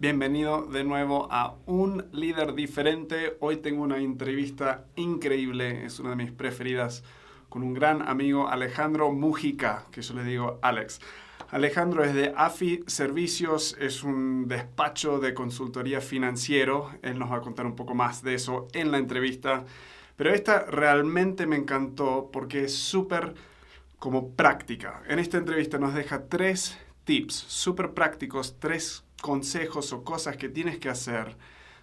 Bienvenido de nuevo a Un líder diferente. Hoy tengo una entrevista increíble, es una de mis preferidas, con un gran amigo Alejandro Mujica, que yo le digo Alex. Alejandro es de AFI Servicios, es un despacho de consultoría financiero. Él nos va a contar un poco más de eso en la entrevista. Pero esta realmente me encantó porque es súper como práctica. En esta entrevista nos deja tres tips súper prácticos, tres consejos o cosas que tienes que hacer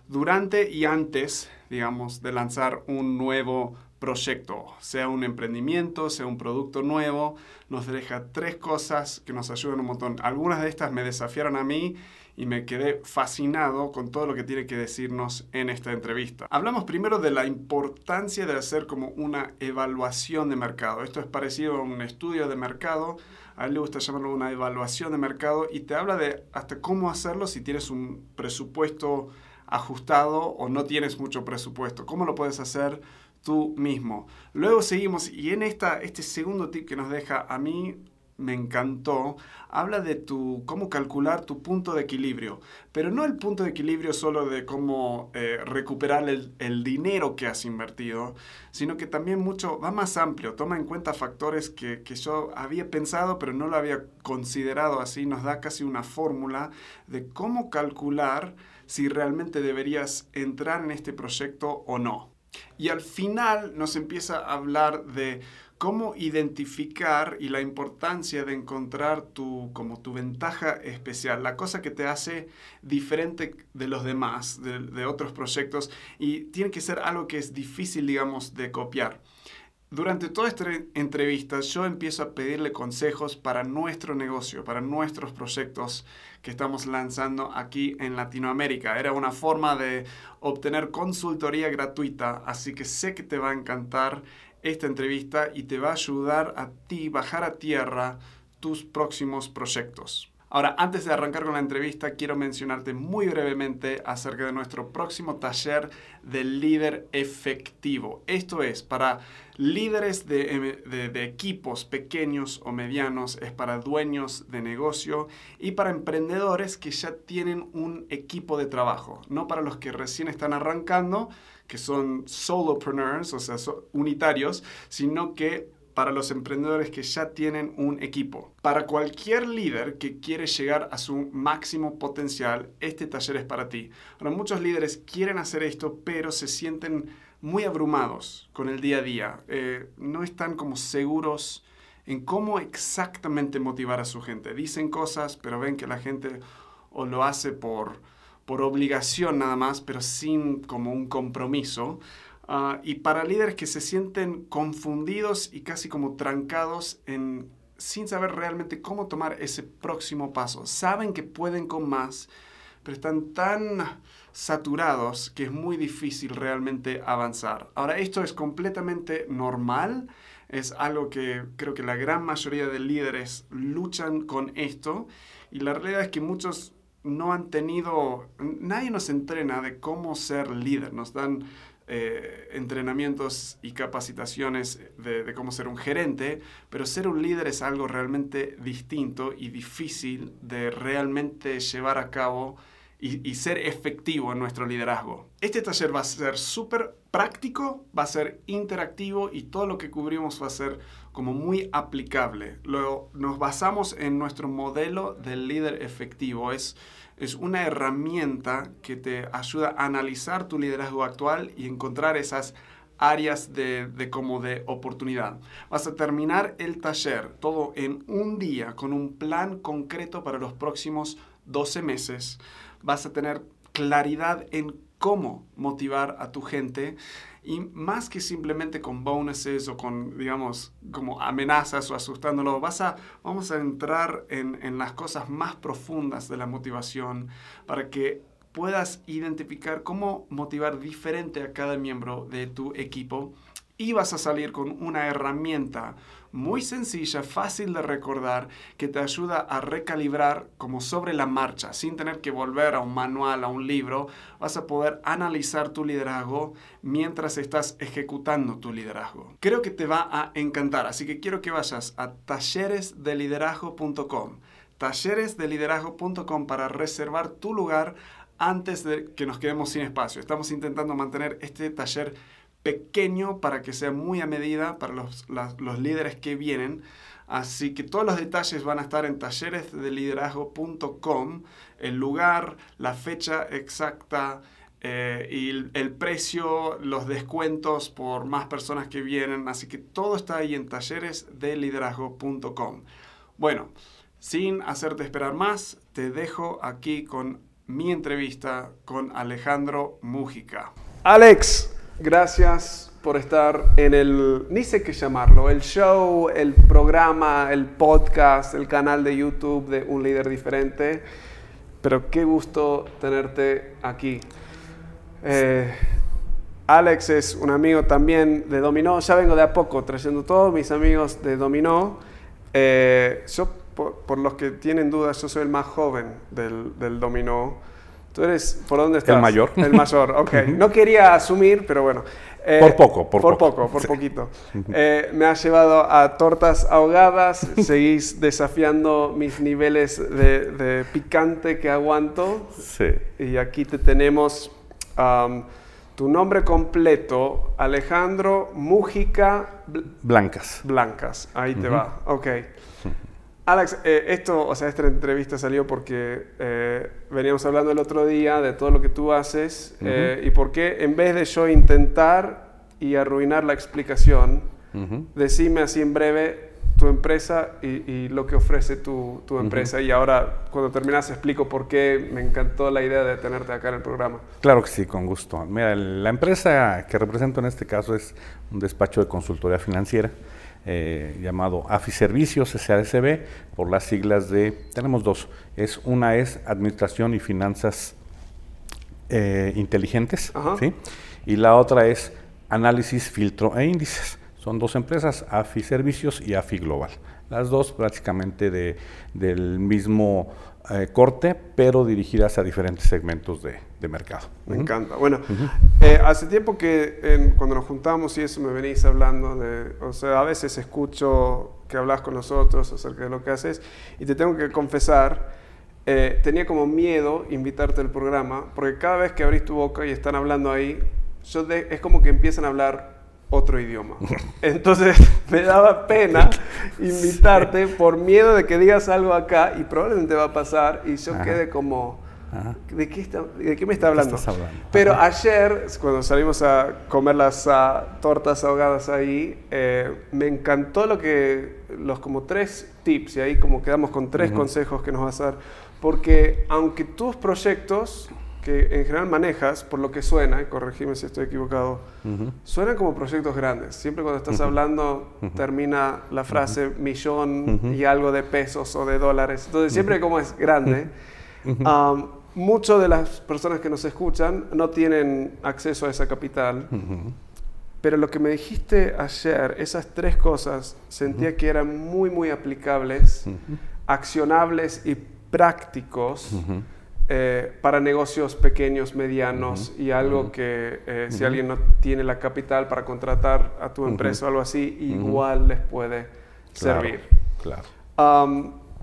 durante y antes, digamos, de lanzar un nuevo proyecto, sea un emprendimiento, sea un producto nuevo, nos deja tres cosas que nos ayudan un montón. Algunas de estas me desafiaron a mí y me quedé fascinado con todo lo que tiene que decirnos en esta entrevista. Hablamos primero de la importancia de hacer como una evaluación de mercado. Esto es parecido a un estudio de mercado a él le gusta llamarlo una evaluación de mercado y te habla de hasta cómo hacerlo si tienes un presupuesto ajustado o no tienes mucho presupuesto. ¿Cómo lo puedes hacer tú mismo? Luego seguimos y en esta, este segundo tip que nos deja a mí me encantó, habla de tu, cómo calcular tu punto de equilibrio, pero no el punto de equilibrio solo de cómo eh, recuperar el, el, dinero que has invertido, sino que también mucho, va más amplio, toma en cuenta factores que, que yo había pensado pero no lo había considerado así, nos da casi una fórmula de cómo calcular si realmente deberías entrar en este proyecto o no. Y al final nos empieza a hablar de cómo identificar y la importancia de encontrar tu, como tu ventaja especial, la cosa que te hace diferente de los demás, de, de otros proyectos, y tiene que ser algo que es difícil, digamos, de copiar. Durante toda esta entrevista yo empiezo a pedirle consejos para nuestro negocio, para nuestros proyectos que estamos lanzando aquí en Latinoamérica. Era una forma de obtener consultoría gratuita, así que sé que te va a encantar esta entrevista y te va a ayudar a ti bajar a tierra tus próximos proyectos. Ahora, antes de arrancar con la entrevista, quiero mencionarte muy brevemente acerca de nuestro próximo taller de líder efectivo. Esto es para líderes de, de, equipos pequeños o medianos, es para dueños de negocio y para emprendedores que ya tienen un equipo de trabajo, no para los que recién están arrancando, que son solopreneurs, o sea, unitarios, sino que para los emprendedores que ya tienen un equipo. Para cualquier líder que quiere llegar a su máximo potencial, este taller es para ti. Ahora, muchos líderes quieren hacer esto, pero se sienten muy abrumados con el día a día. Eh, no están como seguros en cómo exactamente motivar a su gente. Dicen cosas, pero ven que la gente o lo hace por, por obligación nada más, pero sin como un compromiso. Ah, y para líderes que se sienten confundidos y casi como trancados en, sin saber realmente cómo tomar ese próximo paso. Saben que pueden con más, pero están tan saturados que es muy difícil realmente avanzar. Ahora, esto es completamente normal, es algo que creo que la gran mayoría de líderes luchan con esto y la realidad es que muchos no han tenido, nadie nos entrena de cómo ser líder, nos dan eh, entrenamientos y capacitaciones de, cómo ser un gerente, pero ser un líder es algo realmente distinto y difícil de realmente llevar a cabo y, y ser efectivo en nuestro liderazgo. Este taller va a ser súper práctico, va a ser interactivo y todo lo que cubrimos va a ser como muy aplicable. Luego nos basamos en nuestro modelo del líder efectivo. Es es una herramienta que te ayuda a analizar tu liderazgo actual y encontrar esas áreas de, como de oportunidad. Vas a terminar el taller todo en un día con un plan concreto para los próximos 12 meses. Vas a tener claridad en cómo motivar a tu gente y más que simplemente con bonuses o con, digamos, como amenazas o asustándolo, vas a, vamos a entrar en, en las cosas más profundas de la motivación para que puedas identificar cómo motivar diferente a cada miembro de tu equipo. Y vas a salir con una herramienta muy sencilla, fácil de recordar, que te ayuda a recalibrar como sobre la marcha, sin tener que volver a un manual, a un libro. Vas a poder analizar tu liderazgo mientras estás ejecutando tu liderazgo. Creo que te va a encantar, así que quiero que vayas a talleresdeliderazgo.com talleresdeliderazgo.com para reservar tu lugar antes de que nos quedemos sin espacio. Estamos intentando mantener este taller pequeño para que sea muy a medida para los, los líderes que vienen. Así que todos los detalles van a estar en talleresdeliderazgo.com, el lugar, la fecha exacta eh, y el, precio, los descuentos por más personas que vienen. Así que todo está ahí en talleresdeliderazgo.com. Bueno, sin hacerte esperar más, te dejo aquí con mi entrevista con Alejandro Mújica. Alex, gracias por estar en el, ni sé qué llamarlo, el show, el programa, el podcast, el canal de YouTube de Un Líder Diferente. Pero qué gusto tenerte aquí. Eh, Alex es un amigo también de Dominó. Ya vengo de a poco trayendo todos mis amigos de Dominó. Eh, yo, por, los que tienen dudas, yo soy el más joven del, del Dominó. Tú eres, ¿por dónde estás? El mayor. El mayor, ok. No quería asumir, pero bueno. Eh, por poco, por, por poco. por poquito. Eh, me has llevado a tortas ahogadas, seguís desafiando mis niveles de, picante que aguanto. Sí. Y aquí te tenemos tu nombre completo, Alejandro Mújica Blancas. Blancas, ahí te va, ok. Alex, eh, esto, o sea, esta entrevista salió porque eh, veníamos hablando el otro día de todo lo que tú haces eh, y por qué en vez de yo intentar y arruinar la explicación, decime así en breve tu empresa y, lo que ofrece tu, tu empresa. Y ahora, cuando terminas, explico por qué me encantó la idea de tenerte acá en el programa. Claro que sí, con gusto. Mira, la empresa que represento en este caso es un despacho de consultoría financiera. Eh, llamado AFI Servicios, SADCB, por las siglas de, tenemos dos, es una es Administración y Finanzas eh, Inteligentes, ¿sí? y la otra es Análisis, Filtro e Índices. Son dos empresas, AFI Servicios y AFI Global. Las dos prácticamente de, del mismo eh, corte, pero dirigidas a diferentes segmentos de, mercado. Me encanta. Bueno, eh, hace tiempo que cuando nos juntamos y eso me venís hablando de, o sea, a veces escucho que hablas con nosotros acerca de lo que haces y te tengo que confesar, eh, tenía como miedo invitarte al programa, porque cada vez que abrís tu boca y están hablando ahí, yo es como que empiezan a hablar otro idioma. Entonces me daba pena invitarte por miedo de que digas algo acá y probablemente va a pasar y yo quede como, ¿de qué, ¿de qué, me está hablando? Pero ayer, cuando salimos a comer las ah, tortas ahogadas ahí, eh, me encantó lo que, los como tres tips y ahí como quedamos con tres consejos que nos vas a dar. Porque aunque tus proyectos que en general manejas, por lo que suena, y corregime si estoy equivocado, suenan como proyectos grandes. Siempre cuando estás hablando termina la frase millón y algo de pesos o de dólares. Entonces siempre como es grande. Um, Muchas de las personas que nos escuchan no tienen acceso a esa capital. Pero lo que me dijiste ayer, esas tres cosas, sentía que eran muy, muy aplicables, accionables y prácticos eh, para negocios pequeños, medianos y algo que eh, si alguien no tiene la capital para contratar a tu empresa o algo así, igual les puede servir. Claro.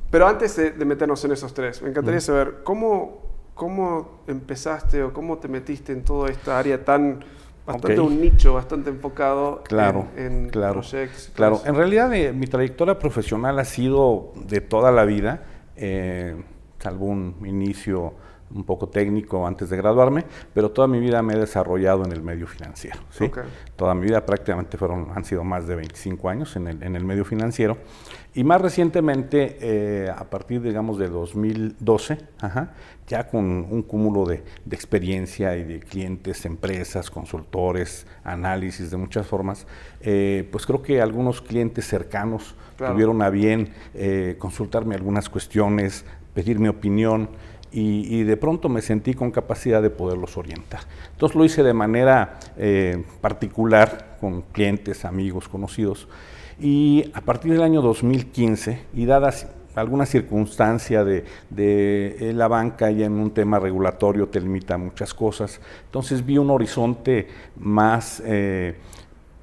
pero antes de, meternos en esos tres, me encantaría saber cómo, cómo empezaste o cómo te metiste en toda esta área tan bastante un nicho bastante enfocado claro, en, claro, proyectos. Claro, en realidad eh, mi trayectoria profesional ha sido de toda la vida salvo un inicio un poco técnico antes de graduarme, pero toda mi vida me he desarrollado en el medio financiero. ¿sí? Toda mi vida prácticamente fueron, han sido más de 25 años en el, en el medio financiero. Y más recientemente, eh, a partir, digamos, de 2012, ya con un cúmulo de, de, experiencia y de clientes, empresas, consultores, análisis de muchas formas, eh, pues creo que algunos clientes cercanos tuvieron a bien eh, consultarme algunas cuestiones, pedir mi opinión y, de pronto me sentí con capacidad de poderlos orientar. Entonces lo hice de manera eh, particular con clientes, amigos, conocidos y a partir del año 2015 y dadas alguna circunstancia de, de, la banca ya en un tema regulatorio te limita muchas cosas. Entonces vi un horizonte más eh,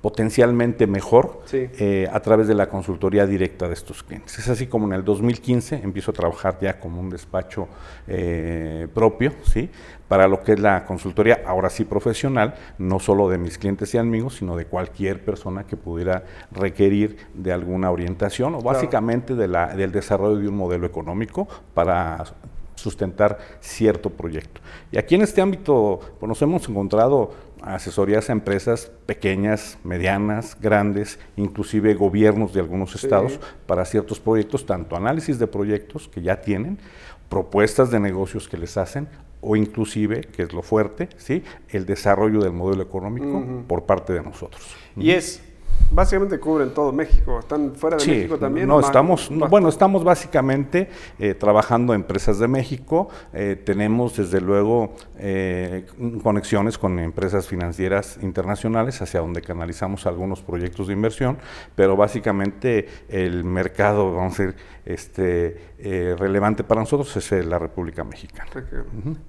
potencialmente mejor Sí. eh, a través de la consultoría directa de estos clientes. Es así como en el 2015 empiezo a trabajar ya como un despacho eh, propio, ¿sí? Para lo que es la consultoría, ahora sí profesional, no solo de mis clientes y amigos, sino de cualquier persona que pudiera requerir de alguna orientación o Claro. básicamente de la, del desarrollo de un modelo económico para sustentar cierto proyecto. Y aquí en este ámbito pues, nos hemos encontrado asesorías a empresas pequeñas, medianas, grandes, inclusive gobiernos de algunos Sí. estados para ciertos proyectos, tanto análisis de proyectos que ya tienen, propuestas de negocios que les hacen o inclusive, que es lo fuerte, ¿sí? el desarrollo del modelo económico por parte de nosotros. Y es, básicamente cubren todo México. ¿Están fuera de Sí, México también? No, estamos, no, bueno, estamos básicamente eh, trabajando en empresas de México. eh, tenemos desde luego eh, conexiones con empresas financieras internacionales hacia donde canalizamos algunos proyectos de inversión, pero básicamente el mercado, vamos a decir, este, eh, relevante para nosotros es eh, la República Mexicana.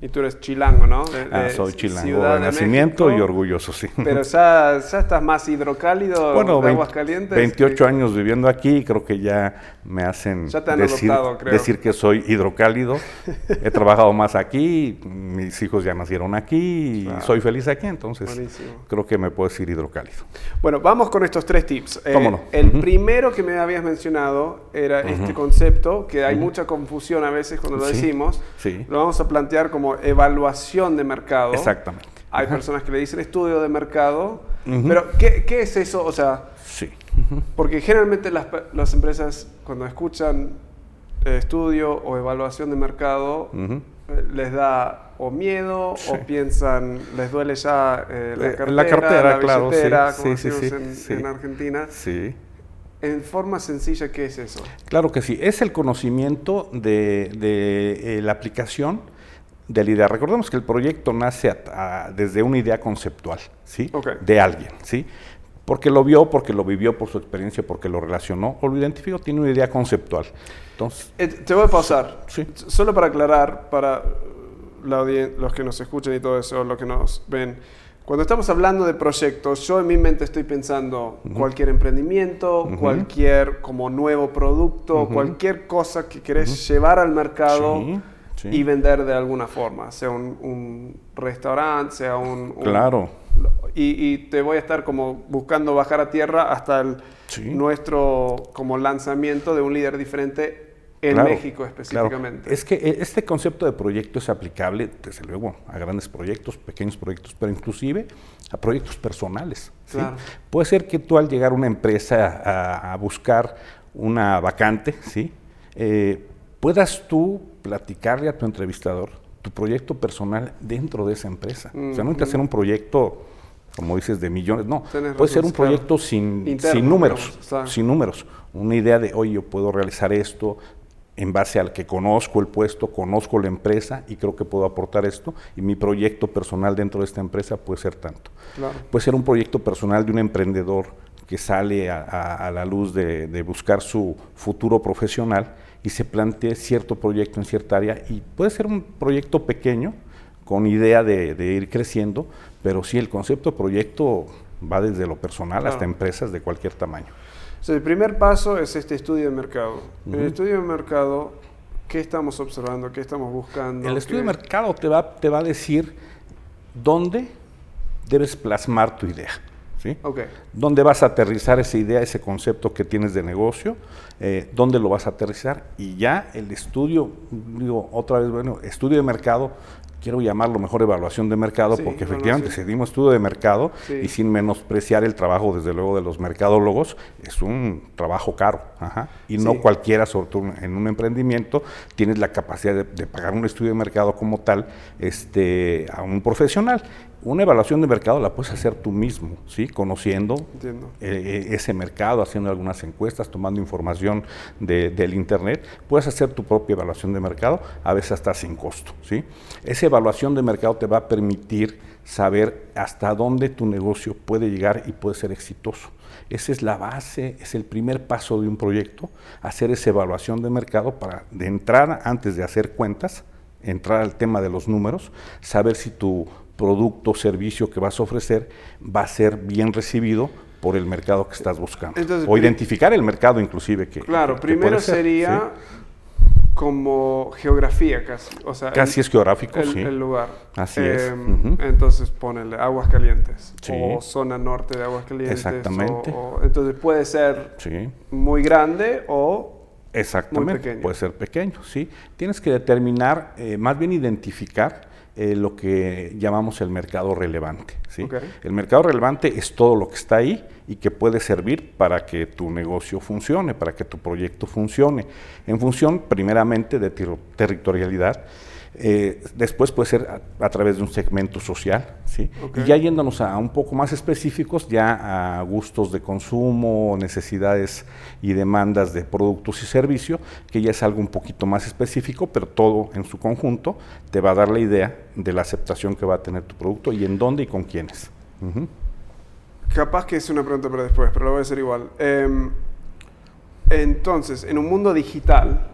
Y tú eres chilango, ¿no? De- Ah, soy chilango de nacimiento México, y orgulloso, sí. Pero ya, ya estás más hidrocálido Bueno, de vein- aguas calientes. 28 años viviendo aquí y creo que ya me hacen Ya te han decir, adoptado, creo. decir que soy hidrocálido. He trabajado más aquí, mis hijos ya nacieron aquí y soy feliz aquí, entonces Buenísimo. creo que me puedo decir hidrocálido. Bueno, vamos con estos tres tips. Eh. El primero que me habías mencionado era este concepto, que hay mucha confusión a veces cuando lo Sí, decimos. sí. Lo vamos a plantear como evaluación de mercado. Exactamente. Hay personas que le dicen estudio de mercado. Pero, ¿qué, qué es eso? O sea, Sí. porque generalmente las, las empresas cuando escuchan eh, estudio o evaluación de mercado eh, les da o miedo Sí. o piensan, les duele ya eh, la cartera, la cartera, claro, sí, como sí, en, en Argentina. Sí. En forma sencilla, ¿qué es eso? Claro que sí, es el conocimiento de, de, la aplicación de la idea. Recordemos que el proyecto nace a- a- desde una idea conceptual, ¿sí? De alguien, ¿sí? Porque lo vio, porque lo vivió por su experiencia, porque lo relacionó o lo identificó, tiene una idea conceptual. Entonces, Eh, te voy a pausar. Sí. Solo para aclarar, para la los que nos escuchan y todo eso, los que nos ven. Cuando estamos hablando de proyectos, yo en mi mente estoy pensando cualquier emprendimiento, cualquier como nuevo producto, Ujú. cualquier cosa que querés llevar al mercado Sí, sí. y vender de alguna forma, sea un, un restaurante, sea un... un- Claro. Y, y te voy a estar como buscando bajar a tierra hasta el, Sí. nuestro como lanzamiento de un líder diferente en Claro, México claro. específicamente. Es que eh, este concepto de proyecto es aplicable, desde luego, a grandes proyectos, pequeños proyectos, pero inclusive a proyectos personales. Puede ser que tú al llegar a una empresa a, a buscar una vacante, ¿sí? Eh, puedas tú platicarle a tu entrevistador tu proyecto personal dentro de esa empresa. O sea, no necesitas hacer un proyecto, como dices, de millones. No, puede ser un claro. proyecto sin, Interno, sin números. sin números. Una idea de, oye, yo puedo realizar esto en base al que conozco el puesto, conozco la empresa y creo que puedo aportar esto. Y mi proyecto personal dentro de esta empresa puede ser tanto. Claro. Puede ser un proyecto personal de un emprendedor que sale a, a- a la luz de, de buscar su futuro profesional y se plantee cierto proyecto en cierta área. Y puede ser un proyecto pequeño, con idea de, de ir creciendo, pero sí el concepto de proyecto va desde lo personal hasta empresas de cualquier tamaño. O sea, el primer paso es este estudio de mercado. El estudio de mercado, ¿qué estamos observando? ¿Qué estamos buscando? El estudio de ¿Qué- mercado te va, te va a decir dónde debes plasmar tu idea. ¿Sí? Ok. ¿Dónde vas a aterrizar esa idea, ese concepto que tienes de negocio? Eh, ¿Dónde lo vas a aterrizar? Y ya el estudio, digo otra vez, bueno, estudio de mercado, quiero llamarlo mejor evaluación de mercado, Sí, porque efectivamente si dimos estudio de mercado Sí. y sin menospreciar el trabajo, desde luego, de los mercadólogos, es un trabajo caro. ajá, Y no Sí. cualquiera, sobre todo en un emprendimiento, tienes la capacidad de, de pagar un estudio de mercado como tal este, a un profesional. Una evaluación de mercado la puedes hacer tú mismo, ¿sí? conociendo eh, eh, ese mercado, haciendo algunas encuestas, tomando información de- del Internet. Puedes hacer tu propia evaluación de mercado, a veces hasta sin costo. ¿sí? Esa evaluación de mercado te va a permitir saber hasta dónde tu negocio puede llegar y puede ser exitoso. Esa es la base, es el primer paso de un proyecto, hacer esa evaluación de mercado para de entrada, antes de hacer cuentas, entrar al tema de los números, saber si tu producto servicio que vas a ofrecer va a ser bien recibido por el mercado que estás buscando. Entonces, o identificar el mercado inclusive que Claro, que- primero ser, sería como geografía casi. O sea. Casi el- es geográfico, el, sí. el lugar. Así es, Em. Entonces ponele aguas calientes Sí. o zona norte de aguas calientes. Exactamente. o- o- entonces puede ser Sí. muy grande o Exactamente, pequeño. puede ser pequeño, sí. Tienes que determinar, eh, más bien identificar eh, lo que llamamos el mercado relevante, ¿sí? El mercado relevante es todo lo que está ahí y que puede servir para que tu negocio funcione, para que tu proyecto funcione, en función primeramente de ter- territorialidad, eh, después puede ser a, a través de un segmento social, ¿sí? Y ya yéndonos a un poco más específicos, ya a gustos de consumo, necesidades y demandas de productos y servicios, que ya es algo un poquito más específico, pero todo en su conjunto te va a dar la idea de la aceptación que va a tener tu producto y en dónde y con quiénes. Capaz que es una pregunta para después, pero lo voy a hacer igual. Em, entonces, en un mundo digital,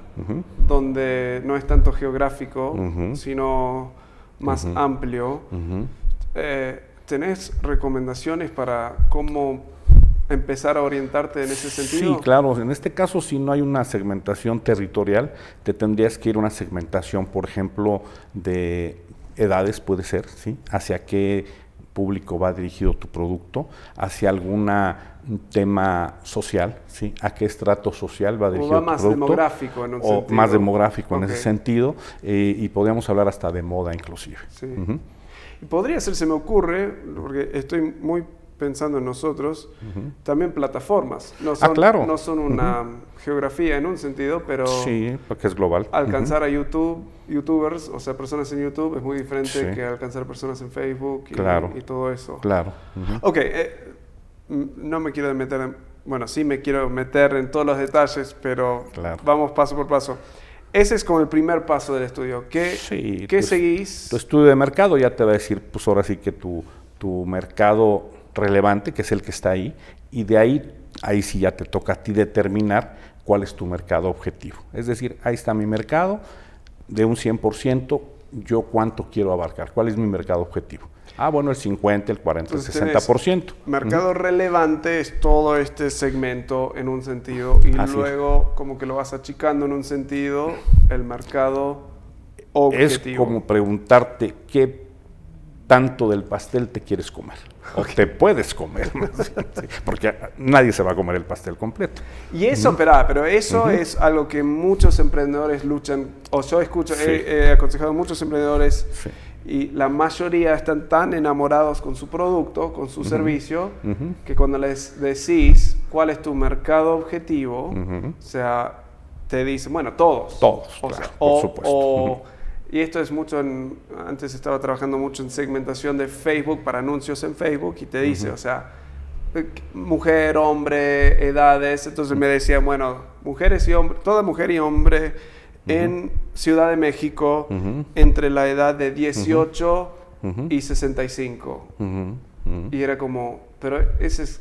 Donde no es tanto geográfico, sino más amplio, eh, ¿tenés recomendaciones para cómo empezar a orientarte en ese sentido? Sí, claro. En este caso, si no hay una segmentación territorial, te tendrías que ir a una segmentación, por ejemplo, de edades, puede ser, ¿sí? Hacia qué público va dirigido tu producto, hacia alguna un tema social, ¿sí? A qué estrato social va O dirigido va tu más producto. demográfico en un o sentido. más demográfico en ese sentido, eh, y podríamos hablar hasta de moda inclusive. Sí. Podría ser, se me ocurre, porque estoy muy pensando en nosotros, también plataformas. No son, Ah, claro. No son una geografía en un sentido, pero Sí, porque es global. alcanzar a YouTube, youtubers, o sea, personas en YouTube, es muy diferente Sí. que alcanzar personas en Facebook y, Claro. y todo eso. Claro. Ok, eh, no me quiero meter en, bueno, sí me quiero meter en todos los detalles, pero Claro. vamos paso por paso. Ese es como el primer paso del estudio. ¿Qué, Sí, ¿qué pues, seguís? Tu estudio de mercado ya te va a decir, pues ahora sí que tu, tu mercado relevante, que es el que está ahí, y de ahí, ahí sí ya te toca a ti determinar cuál es tu mercado objetivo. Es decir, ahí está mi mercado, de un 100%, yo cuánto quiero abarcar, cuál es mi mercado objetivo. Ah, bueno, el 50, el 40, el Entonces tenés 60%. Mercado relevante es todo este segmento en un sentido y Así es. luego como que lo vas achicando en un sentido el mercado Es objetivo. como preguntarte qué tanto del pastel te quieres comer. Te puedes comer, porque nadie se va a comer el pastel completo. Y eso, espera, pero eso es algo que muchos emprendedores luchan, o yo escucho, Sí. he, he aconsejado a muchos emprendedores Sí. y la mayoría están tan enamorados con su producto, con su servicio, que cuando les decís cuál es tu mercado objetivo, o sea, te dicen, bueno, todos. Todos, O claro, sea, por o- supuesto. o-. y esto es mucho en, antes estaba trabajando mucho en segmentación de Facebook para anuncios en Facebook y te dice, o sea, eh, mujer, hombre, edades, entonces me decía, bueno, mujeres y hombres, toda mujer y hombre en Ciudad de México Ujú. entre la edad de 18 Ujú. y 65. Ujú, ujú. Y era como, pero ese es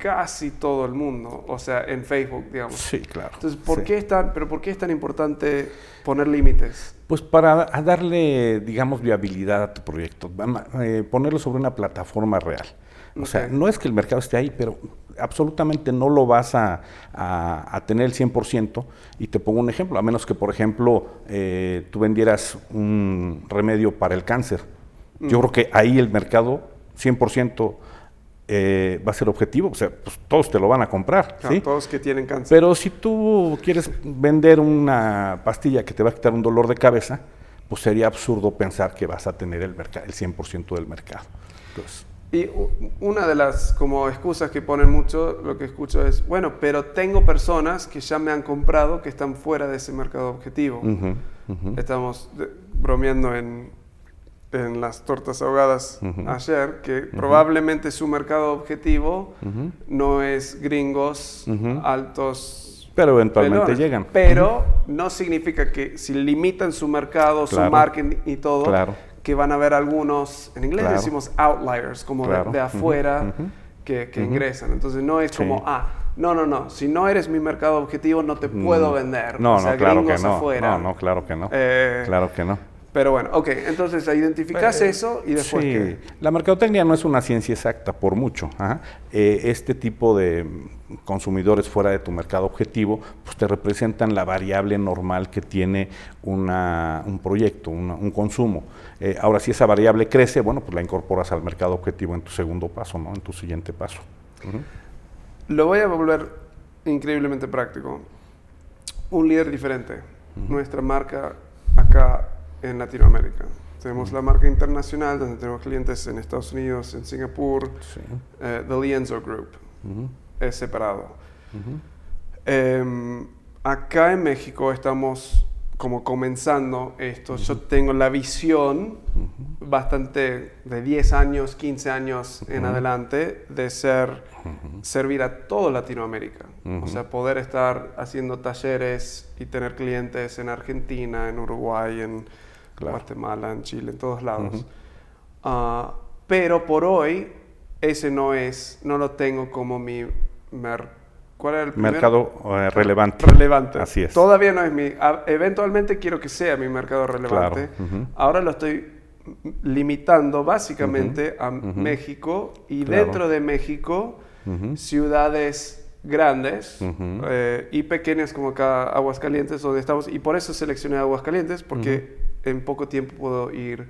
casi todo el mundo, o sea, en Facebook, digamos. Sí, claro. Entonces, ¿por sí. qué es tan, pero ¿por qué es tan importante poner límites? Pues para darle, digamos, viabilidad a tu proyecto, eh, ponerlo sobre una plataforma real. O sea, no es que el mercado esté ahí, pero absolutamente no lo vas a, a- a tener el 100%. Y te pongo un ejemplo, a menos que, por ejemplo, eh, tú vendieras un remedio para el cáncer. Yo Mm. creo que ahí el mercado 100% eh, va a ser objetivo. O sea, pues todos te lo van a comprar. Claro, ¿sí? Todos que tienen cáncer. Pero si tú quieres vender una pastilla que te va a quitar un dolor de cabeza, pues sería absurdo pensar que vas a tener el, el 100% del mercado. Entonces, Y una de las como excusas que ponen mucho, lo que escucho es, bueno, pero tengo personas que ya me han comprado que están fuera de ese mercado objetivo. ujú, ujú. Estamos de- bromeando en, en las tortas ahogadas ayer, que probablemente su mercado objetivo no es gringos altos. Pero eventualmente llegan. Pero no significa que si limitan su mercado, su marketing y todo, Claro. que van a haber algunos, en inglés Claro. decimos outliers, como de- afuera que, ingresan. Entonces no es Sí. como, ah, no, no, no, si no eres mi mercado objetivo no te puedo Mm. vender. No, o sea, no, claro que no. afuera. No, no, claro que no. Eh, claro que no. Pero bueno, ok, entonces identificas Eh, eso y después sí, qué? la mercadotecnia no es una ciencia exacta, por mucho. ajá. Eh, este tipo de consumidores fuera de tu mercado objetivo, pues te representan la variable normal que tiene una- un proyecto, una- un consumo. Eh, ahora, si esa variable crece, bueno, pues la incorporas al mercado objetivo en tu segundo paso, ¿no? En tu siguiente paso. Lo voy a volver increíblemente práctico. Un líder diferente. Nuestra marca acá en Latinoamérica. Tenemos la marca internacional donde tenemos clientes en Estados Unidos, en Singapur, Sí. eh, The Lienzo Group. Es separado. Em, acá en México estamos como comenzando esto. Yo tengo la visión bastante de 10 años, 15 años en adelante de ser, servir a toda Latinoamérica. O sea, poder estar haciendo talleres y tener clientes en Argentina, en Uruguay, en Claro. Guatemala, en Chile, en todos lados. Ah, pero por hoy ese no es, no lo tengo como mi mer- ¿Cuál era el? Mercado eh, relevante. relevante. Así es. Todavía no es mi. a- eventualmente quiero que sea mi mercado relevante. Claro. Ahora lo estoy limitando básicamente a. México y Claro. dentro de México ciudades grandes eh, y pequeñas como acá Aguascalientes donde estamos y por eso seleccioné Aguascalientes porque en poco tiempo puedo ir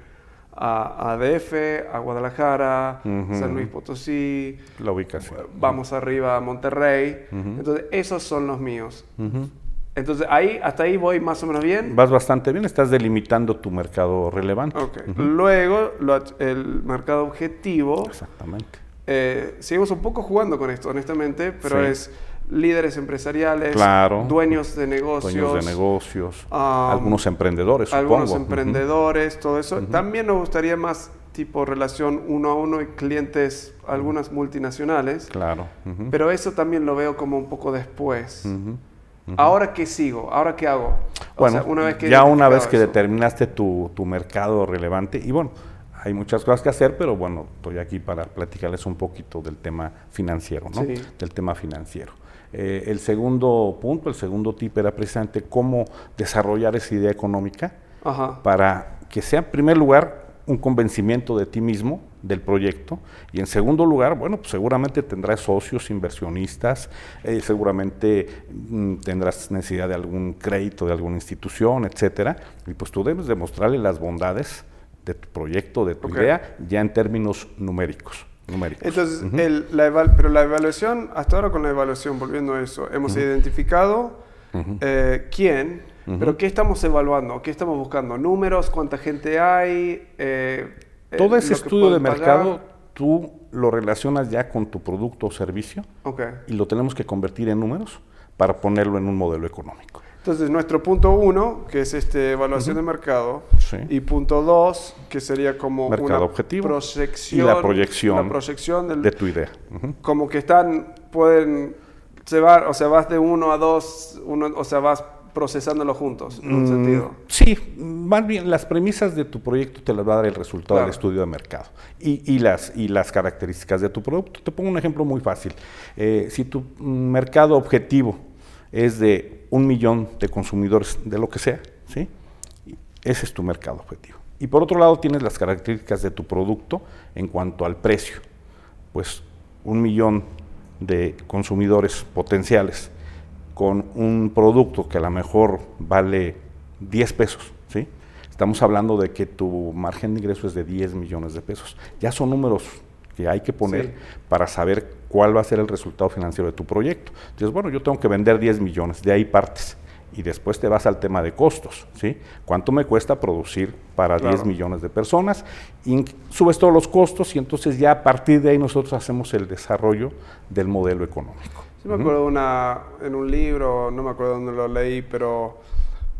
a, a DF, a Guadalajara. San Luis Potosí, La ubicación. vamos arriba a Monterrey. Entonces, esos son los míos. Entonces, ahí, hasta ahí voy más o menos bien. Vas bastante bien, estás delimitando tu mercado relevante. Ok. Luego, lo- el mercado objetivo. Exactamente. eh, seguimos un poco jugando con esto, honestamente, pero Sí. es líderes empresariales, Claro. dueños de negocios, Dueños de negocios, um, algunos emprendedores, algunos supongo. Ujú. emprendedores, todo eso. También nos gustaría más tipo relación uno a uno y clientes, algunas multinacionales, Claro. pero eso también lo veo como un poco después. ¿Ahora qué sigo? ¿Ahora qué hago? O Bueno, sea, una vez que ya una vez que eso. determinaste tu, tu mercado relevante, y bueno, hay muchas cosas que hacer, pero bueno, estoy aquí para platicarles un poquito del tema financiero, ¿no? Sí. Del tema financiero. Eh, el segundo punto, el segundo tip era precisamente cómo desarrollar esa idea económica Ajá. para que sea en primer lugar un convencimiento de ti mismo, del proyecto, y en segundo lugar, bueno, pues seguramente tendrás socios, inversionistas, eh, seguramente mm, tendrás necesidad de algún crédito de alguna institución, etcétera, y pues tú debes demostrarle las bondades de tu proyecto, de tu idea, ya en términos numéricos. Numéricos. Entonces, el- la eval- pero la evaluación, hasta ahora con la evaluación, volviendo a eso, hemos identificado eh, quién, pero ¿qué estamos evaluando? ¿Qué estamos buscando? ¿Números? ¿Cuánta gente hay? Eh, eh, Todo ese estudio de mercado, pagar. tú lo relacionas ya con tu producto o servicio y lo tenemos que convertir en números para ponerlo en un modelo económico. Entonces, nuestro punto uno, que es este, evaluación de mercado, Sí. y punto dos, que sería como Mercado una objetivo. proyección. Y la proyección La proyección del, de tu idea. Como que están, pueden, se va, o sea, vas de uno a dos, uno, o sea, vas procesándolo juntos, en un Mm, sentido. Sí, más bien las premisas de tu proyecto te las va a dar el resultado Claro. del estudio de mercado y, y las, y las características de tu producto. Te pongo un ejemplo muy fácil. Eh, si tu mercado objetivo es de un millón de consumidores de lo que sea, ¿sí? ese es tu mercado objetivo. Y por otro lado tienes las características de tu producto en cuanto al precio. Pues un millón de consumidores potenciales con un producto que a lo mejor vale 10 pesos, ¿sí? Estamos hablando de que tu margen de ingreso es de 10 millones de pesos. Ya son números que hay que poner Sí. para saber cuál va a ser el resultado financiero de tu proyecto. Entonces, bueno, yo tengo que vender 10 millones, de ahí partes. Y después te vas al tema de costos, ¿sí? ¿Cuánto me cuesta producir para Claro. 10 millones de personas? Y subes todos los costos y entonces ya a partir de ahí nosotros hacemos el desarrollo del modelo económico. Sí me acuerdo una, en un libro, no me acuerdo dónde lo leí, pero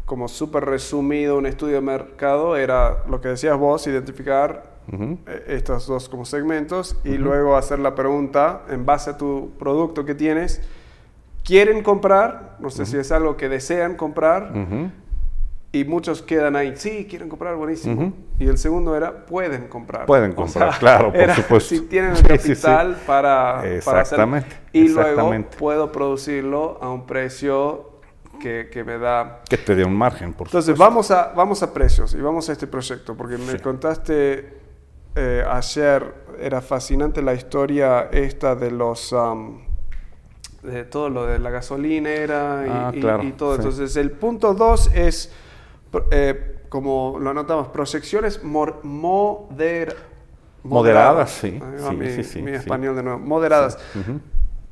como súper resumido un estudio de mercado era lo que decías vos, identificar Eh, estos dos como segmentos y luego hacer la pregunta en base a tu producto que tienes. ¿Quieren comprar? No sé si es algo que desean comprar. Y muchos quedan ahí, sí, quieren comprar, buenísimo. Y el segundo era, pueden comprar. Pueden O comprar, sea, claro, por era supuesto. Si tienen el Sí, sí, sí. capital para, para hacer- Exactamente, Y luego puedo producirlo a un precio que, que me da... Que te dé un margen, por Entonces, supuesto. vamos a, vamos a precios y vamos a este proyecto, porque me Sí. contaste eh, ayer, era fascinante la historia esta de los... de todo lo de la gasolinera y, Ah, claro, y todo. sí. Entonces, el punto dos es, pro- eh, como lo anotamos, proyecciones moder- Moderadas, sí, va sí, mi, sí, sí, mi español de nuevo. Moderadas.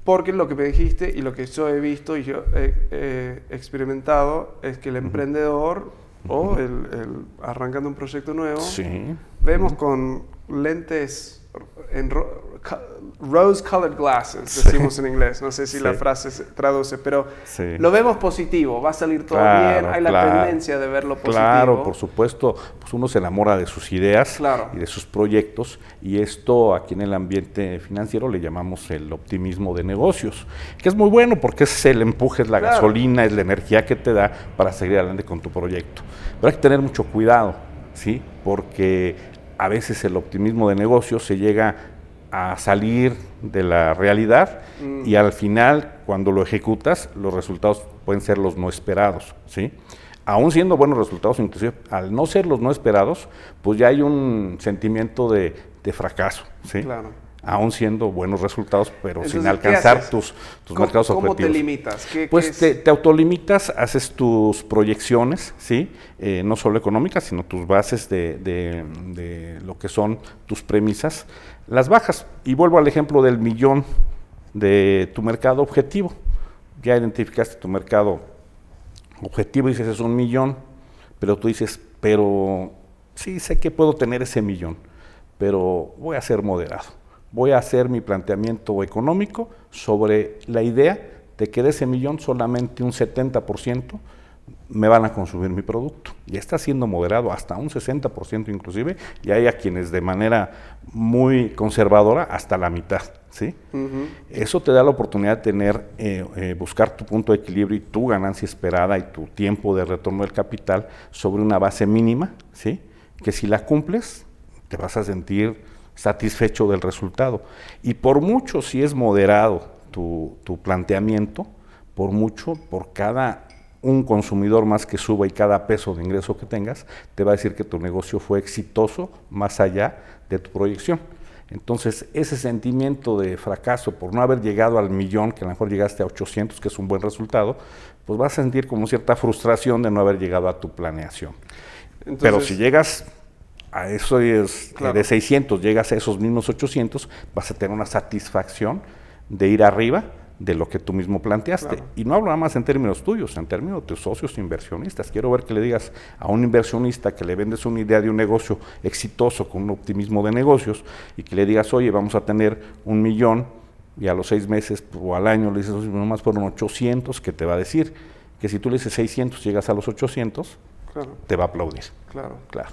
Porque lo que me dijiste y lo que yo he visto y yo he, he experimentado es que el emprendedor o el, el arrancando un proyecto nuevo, Sí. vemos con lentes en ro- ca- rose colored glasses, decimos en inglés, no sé si la frase se traduce, pero Sí. lo vemos positivo, va a salir todo Claro, bien, hay la tendencia de verlo positivo. Claro, por supuesto, pues uno se enamora de sus ideas Claro. y de sus proyectos y esto aquí en el ambiente financiero le llamamos el optimismo de negocios, que es muy bueno porque es el empuje, es la gasolina, es la energía que te da para seguir adelante con tu proyecto. Pero hay que tener mucho cuidado, ¿sí? Porque a veces el optimismo de negocios se llega a salir de la realidad Mm. y al final, cuando lo ejecutas, los resultados pueden ser los no esperados, ¿sí? Aún siendo buenos resultados, inclusive al no ser los no esperados, pues ya hay un sentimiento de, de fracaso, ¿sí? Claro. Aún siendo buenos resultados, pero sin Entonces, ¿qué alcanzar tus, tus ¿Cómo, mercados cómo te objetivos. limitas? ¿Qué- qué Pues es? te, te autolimitas, haces tus proyecciones, ¿sí? Eh, no solo económicas, sino tus bases de, de- de lo que son tus premisas, las bajas. Y vuelvo al ejemplo del millón de tu mercado objetivo. Ya identificaste tu mercado objetivo y dices es un millón, pero tú dices, pero sí sé que puedo tener ese millón, pero voy a ser moderado. Voy a hacer mi planteamiento económico sobre la idea de que de ese millón solamente un 70% me van a consumir mi producto. Ya está siendo moderado hasta un 60% inclusive, y hay a quienes de manera muy conservadora hasta la mitad, ¿sí? Eso te da la oportunidad de tener, eh, eh, buscar tu punto de equilibrio y tu ganancia esperada y tu tiempo de retorno del capital sobre una base mínima, ¿sí? Que si la cumples, te vas a sentir satisfecho del resultado. Y por mucho, si es moderado tu, tu planteamiento, por mucho, por cada un consumidor más que suba y cada peso de ingreso que tengas, te va a decir que tu negocio fue exitoso más allá de tu proyección. Entonces, ese sentimiento de fracaso por no haber llegado al millón, que a lo mejor llegaste a 800, que es un buen resultado, pues vas a sentir como cierta frustración de no haber llegado a tu planeación. Pero si llegas a eso es, Claro. de 600, llegas a esos mismos 800, vas a tener una satisfacción de ir arriba de lo que tú mismo planteaste. Claro. Y no hablo nada más en términos tuyos, en términos de tus socios inversionistas. Quiero ver que le digas a un inversionista que le vendes una idea de un negocio exitoso con un optimismo de negocios y que le digas, oye, vamos a tener un millón y a los seis meses o al año le dices, "Oye, nomás fueron 800, que te va a decir? Que si tú le dices 600, llegas a los 800, Claro, te va a aplaudir. claro. Claro.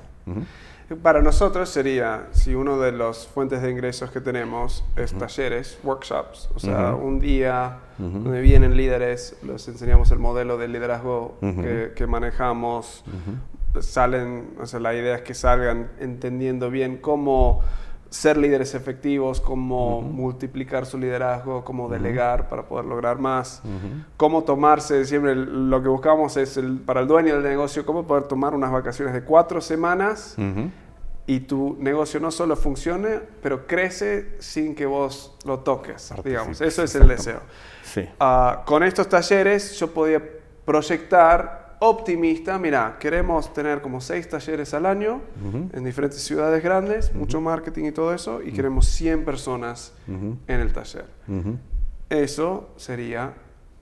Para nosotros sería, si uno de las fuentes de ingresos que tenemos es talleres, workshops, o sea, un día donde vienen líderes, les enseñamos el modelo de liderazgo que manejamos, salen, o sea, la idea es que salgan entendiendo bien cómo ser líderes efectivos, cómo multiplicar su liderazgo, cómo delegar para poder lograr más, cómo tomarse, siempre lo que buscamos es el, para el dueño del negocio, cómo poder tomar unas vacaciones de cuatro semanas y tu negocio no solo funcione, pero crece sin que vos lo toques, digamos. Participes, Eso es el deseo. Sí. Ah, con estos talleres yo podía proyectar optimista, mira, queremos tener como seis talleres al año en diferentes ciudades grandes, mucho marketing y todo eso, y queremos 100 personas en el taller. Eso sería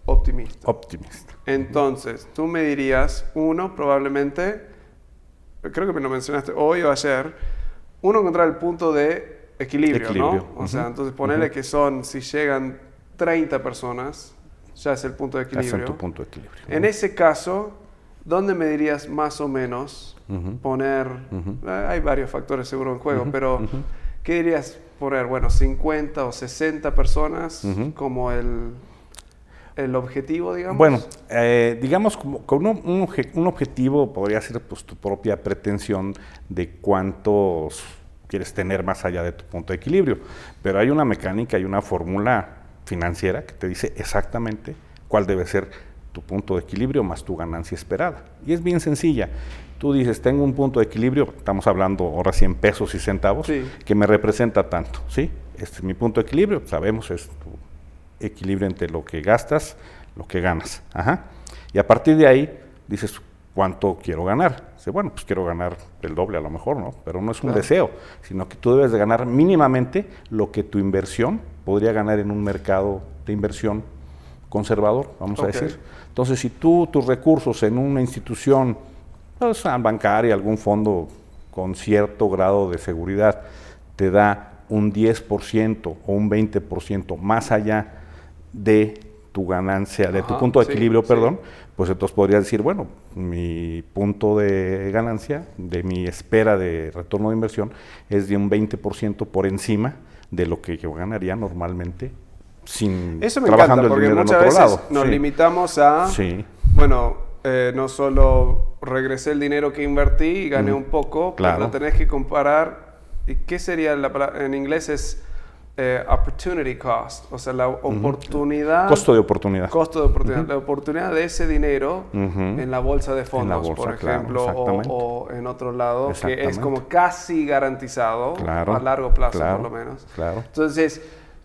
optimista. Optimista. Entonces, tú me dirías, uno, probablemente, creo que me lo mencionaste hoy o ayer, uno encontrar el punto de equilibrio, Equilibrio, ¿no? O sea, entonces ponerle que son, si llegan 30 personas, ya es el punto de equilibrio. tu punto de equilibrio. En ese caso, ¿dónde me dirías más o menos poner, eh, hay varios factores seguro en juego, pero. ¿qué dirías poner? Bueno, 50 o 60 personas como el, el objetivo, digamos. Bueno, eh, digamos, como, con un, un obje- un objetivo podría ser pues, tu propia pretensión de cuántos quieres tener más allá de tu punto de equilibrio. Pero hay una mecánica y una fórmula financiera que te dice exactamente cuál debe ser tu punto de equilibrio más tu ganancia esperada. Y es bien sencilla. Tú dices, tengo un punto de equilibrio, estamos hablando ahora sí en pesos y centavos, que me representa tanto, ¿sí? Este es mi punto de equilibrio, sabemos, es tu equilibrio entre lo que gastas, lo que ganas. Ajá. Y a partir de ahí dices, ¿cuánto quiero ganar? Dice, bueno, pues quiero ganar el doble a lo mejor, ¿no? Pero no es un deseo, sino que tú debes de ganar mínimamente lo que tu inversión podría ganar en un mercado de inversión conservador, vamos a decir. Entonces, si tú tus recursos en una institución pues, bancaria, algún fondo con cierto grado de seguridad, te da un 10% o un 20% más allá de tu ganancia, de tu punto de equilibrio, perdón, pues entonces podrías decir, bueno, mi punto de ganancia, de mi espera de retorno de inversión, es de un 20% por encima de lo que yo ganaría normalmente sin Eso me trabajando encanta, porque muchas veces nos limitamos a, bueno, eh, no solo regresé el dinero que invertí y gané un poco, pero tenés que comparar, ¿y qué sería la palabra? En inglés es eh, opportunity cost, o sea, la oportunidad. Costo de oportunidad. Costo de oportunidad. La oportunidad de ese dinero en la bolsa de fondos, por ejemplo, o, en otro lado, que es como casi garantizado a largo plazo, por lo menos. Claro. Entonces,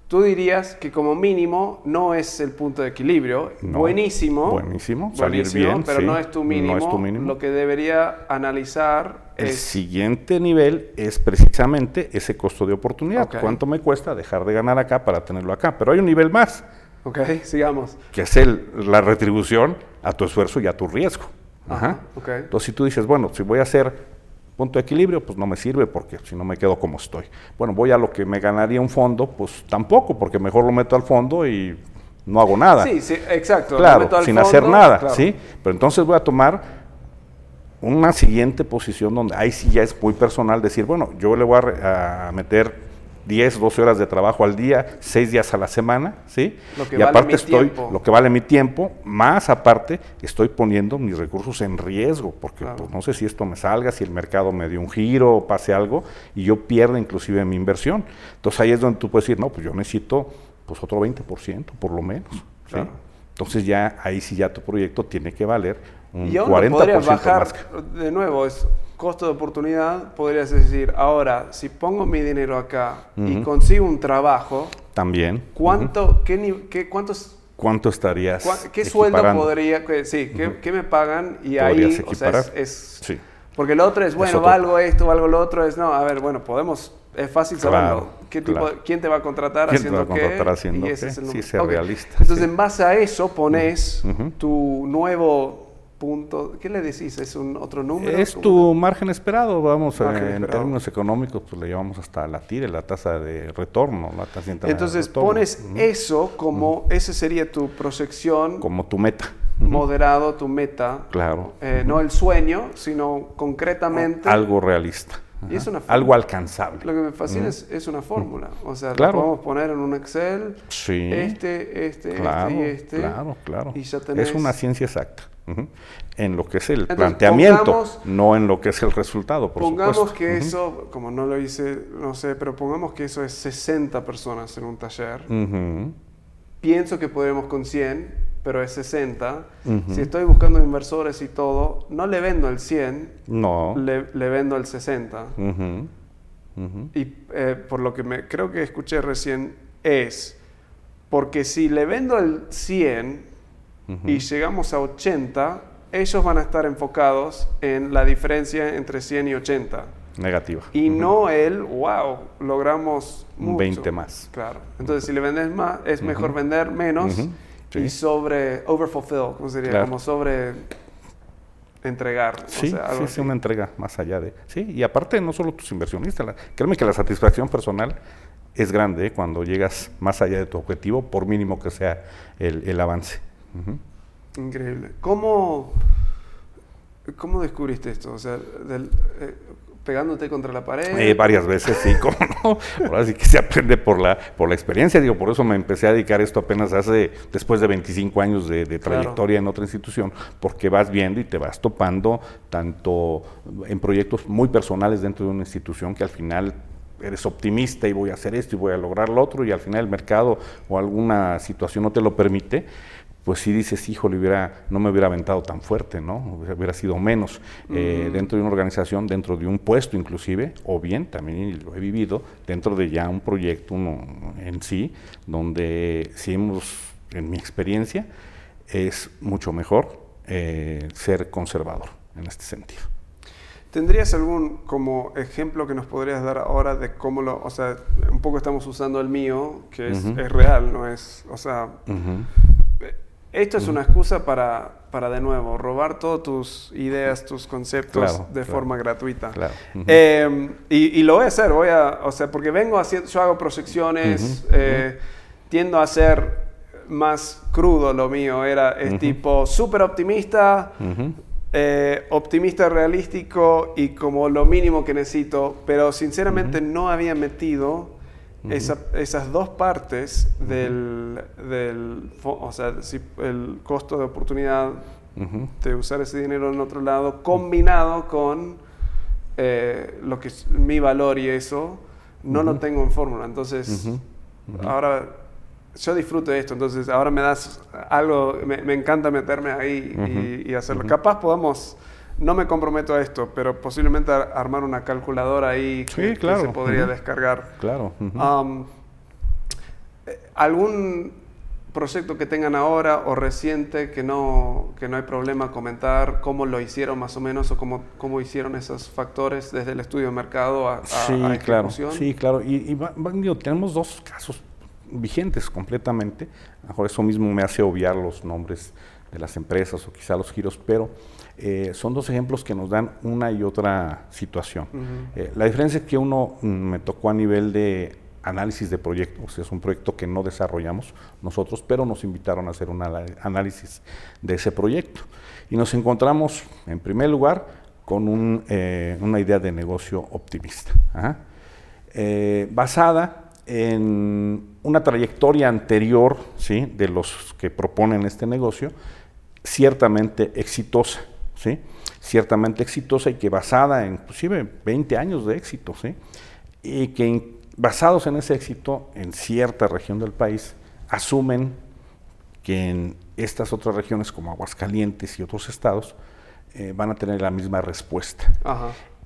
Tú dirías que como mínimo no es el punto de equilibrio. buenísimo. Buenísimo, salir bien. Pero no, es tu mínimo. no es tu mínimo. Lo que debería analizar el siguiente nivel es precisamente ese costo de oportunidad. ¿Cuánto me cuesta dejar de ganar acá para tenerlo acá? Pero hay un nivel más. Ok, sigamos. Que es el, la retribución a tu esfuerzo y a tu riesgo. Ajá. Okay. Entonces, si tú dices, bueno, si voy a hacer Punto de equilibrio, pues no me sirve porque si no me quedo como estoy. Bueno, voy a lo que me ganaría un fondo, pues tampoco, porque mejor lo meto al fondo y no hago nada. Sí, sí, exacto. Claro, sin hacer nada, ¿sí? Pero entonces voy a tomar una siguiente posición donde ahí sí ya es muy personal decir, bueno, yo le voy a, a meter 10, 12 horas de trabajo al día, 6 días a la semana, ¿sí? Lo que y aparte estoy, lo que vale mi tiempo, más aparte estoy poniendo mis recursos en riesgo, porque pues, no sé si esto me salga, si el mercado me dio un giro o pase algo, y yo pierdo inclusive mi inversión. Entonces ahí es donde tú puedes decir, no, pues yo necesito pues otro 20% por lo menos, ¿sí? Entonces ya ahí sí ya tu proyecto tiene que valer un 40% bajar, más. De nuevo, es costo de oportunidad, podrías decir, ahora, si pongo mi dinero acá y consigo un trabajo, también. ¿Cuánto, qué, qué, cuántos ¿Cuánto estarías ¿Qué sueldo podría, sí, ¿qué, me pagan? Y ahí, o sea, es, sí. porque lo otro es, bueno, valgo esto, valgo lo otro, es, no, a ver, bueno, podemos, es fácil saberlo. ¿Qué tipo, ¿Quién te va a contratar ¿Quién haciendo te va a contratar qué? haciendo y ese Es el sí, ser realista. Entonces, en base a eso, pones tu nuevo punto, ¿qué le decís? ¿Es un otro número? Es tu margen esperado, vamos, eh, en términos económicos, pues le llamamos hasta la TIRE, la tasa de retorno, la tasa Entonces pones eso como, ese sería tu proyección. Como tu meta. Moderado, tu meta. Claro. Eh, no el sueño, sino concretamente. Algo realista. Y es una algo alcanzable. Lo que me fascina es, es, una fórmula. O sea, lo podemos poner en un Excel. Sí. Este, este, este y este. Claro, claro. Y ya tenés... Es una ciencia exacta. En lo que es el planteamiento, no en lo que es el resultado, por pongamos que eso, como no lo hice, no sé, pero pongamos que eso es 60 personas en un taller. Pienso que podremos con 100, pero es 60. Si estoy buscando inversores y todo, no le vendo el 100, no. le, vendo el 60. Y eh, por lo que me creo que escuché recién es, porque si le vendo el 100, y llegamos a 80, ellos van a estar enfocados en la diferencia entre 100 y 80. Negativa. Y no el, wow, logramos un 20 más. Claro. Entonces, si le vendes más, es mejor vender menos y sobre, overfulfill, ¿cómo sería? Como sobre entregar. Sí, sí, sí, una entrega más allá de... Sí, y aparte no solo tus inversionistas, créeme que la satisfacción personal es grande ¿eh? cuando llegas más allá de tu objetivo, por mínimo que sea el, el avance. Increíble. ¿Cómo, ¿Cómo descubriste esto? O sea, eh, pegándote contra la pared. Eh, varias veces, sí, cómo no. Ahora sí que se aprende por la, por la experiencia. Digo, por eso me empecé a dedicar esto apenas hace, después de 25 años de, trayectoria en otra institución, porque vas viendo y te vas topando tanto en proyectos muy personales dentro de una institución que al final eres optimista y voy a hacer esto y voy a lograr lo otro y al final el mercado o alguna situación no te lo permite pues sí dices, hijo, hubiera, no me hubiera aventado tan fuerte, ¿no? Hubiera sido menos eh, dentro de una organización, dentro de un puesto inclusive, o bien, también lo he vivido, dentro de ya un proyecto uno en sí, donde si hemos, en mi experiencia, es mucho mejor eh, ser conservador en este sentido. ¿Tendrías algún como ejemplo que nos podrías dar ahora de cómo lo, o sea, un poco estamos usando el mío, que es, es real, no es, o sea, esto es una excusa para, para, de nuevo, robar todas tus ideas, tus conceptos de forma gratuita. Em, y, lo voy a hacer, voy a, o sea, porque vengo haciendo, yo hago proyecciones, eh, tiendo a ser más crudo lo mío, era, es tipo súper optimista, eh, optimista realístico y como lo mínimo que necesito, pero sinceramente no había metido esas dos partes del, del, o sea, el costo de oportunidad de usar ese dinero en otro lado, combinado con eh, lo que es mi valor y eso, no lo tengo en fórmula. Entonces, ahora yo disfruto de esto, entonces ahora me das algo, me, encanta meterme ahí y, hacerlo. Capaz podamos no me comprometo a esto, pero posiblemente armar una calculadora ahí que, se podría descargar. Claro. Um, eh, ¿Algún proyecto que tengan ahora o reciente que no, que no hay problema comentar cómo lo hicieron más o menos o cómo, cómo hicieron esos factores desde el estudio de mercado a, sí, Claro, sí, claro. Y, tenemos dos casos vigentes completamente. Mejor eso mismo me hace obviar los nombres de las empresas o quizá los giros, pero eh, son dos ejemplos que nos dan una y otra situación. Eh, la diferencia es que uno mm, me tocó a nivel de análisis de proyectos, es un proyecto que no desarrollamos nosotros, pero nos invitaron a hacer un análisis de ese proyecto. Y nos encontramos, en primer lugar, con eh, una idea de negocio optimista, basada en una trayectoria anterior ¿sí? de los que proponen este negocio, ciertamente exitosa. ¿Sí? ciertamente exitosa y que basada en inclusive 20 años de éxito, ¿sí? y que basados en ese éxito en cierta región del país asumen que en estas otras regiones como Aguascalientes y otros estados eh, van a tener la misma respuesta.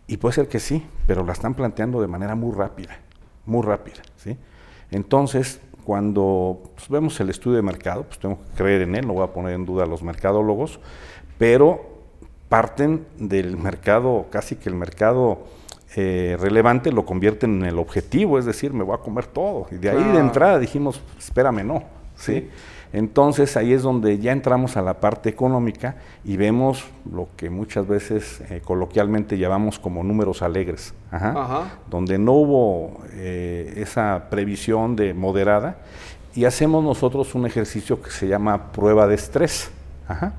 Y puede ser que sí, pero la están planteando de manera muy rápida, muy rápida. ¿sí? Entonces, cuando pues, vemos el estudio de mercado, pues tengo que creer en él, no voy a poner en duda a los mercadólogos, pero parten del mercado, casi que el mercado eh, relevante lo convierten en el objetivo, es decir, me voy a comer todo. Y de ahí de entrada dijimos, espérame, no. ¿sí? Entonces ahí es donde ya entramos a la parte económica y vemos lo que muchas veces eh, coloquialmente llamamos como números alegres, donde no hubo eh, esa previsión de moderada y hacemos nosotros un ejercicio que se llama prueba de estrés. Ajá.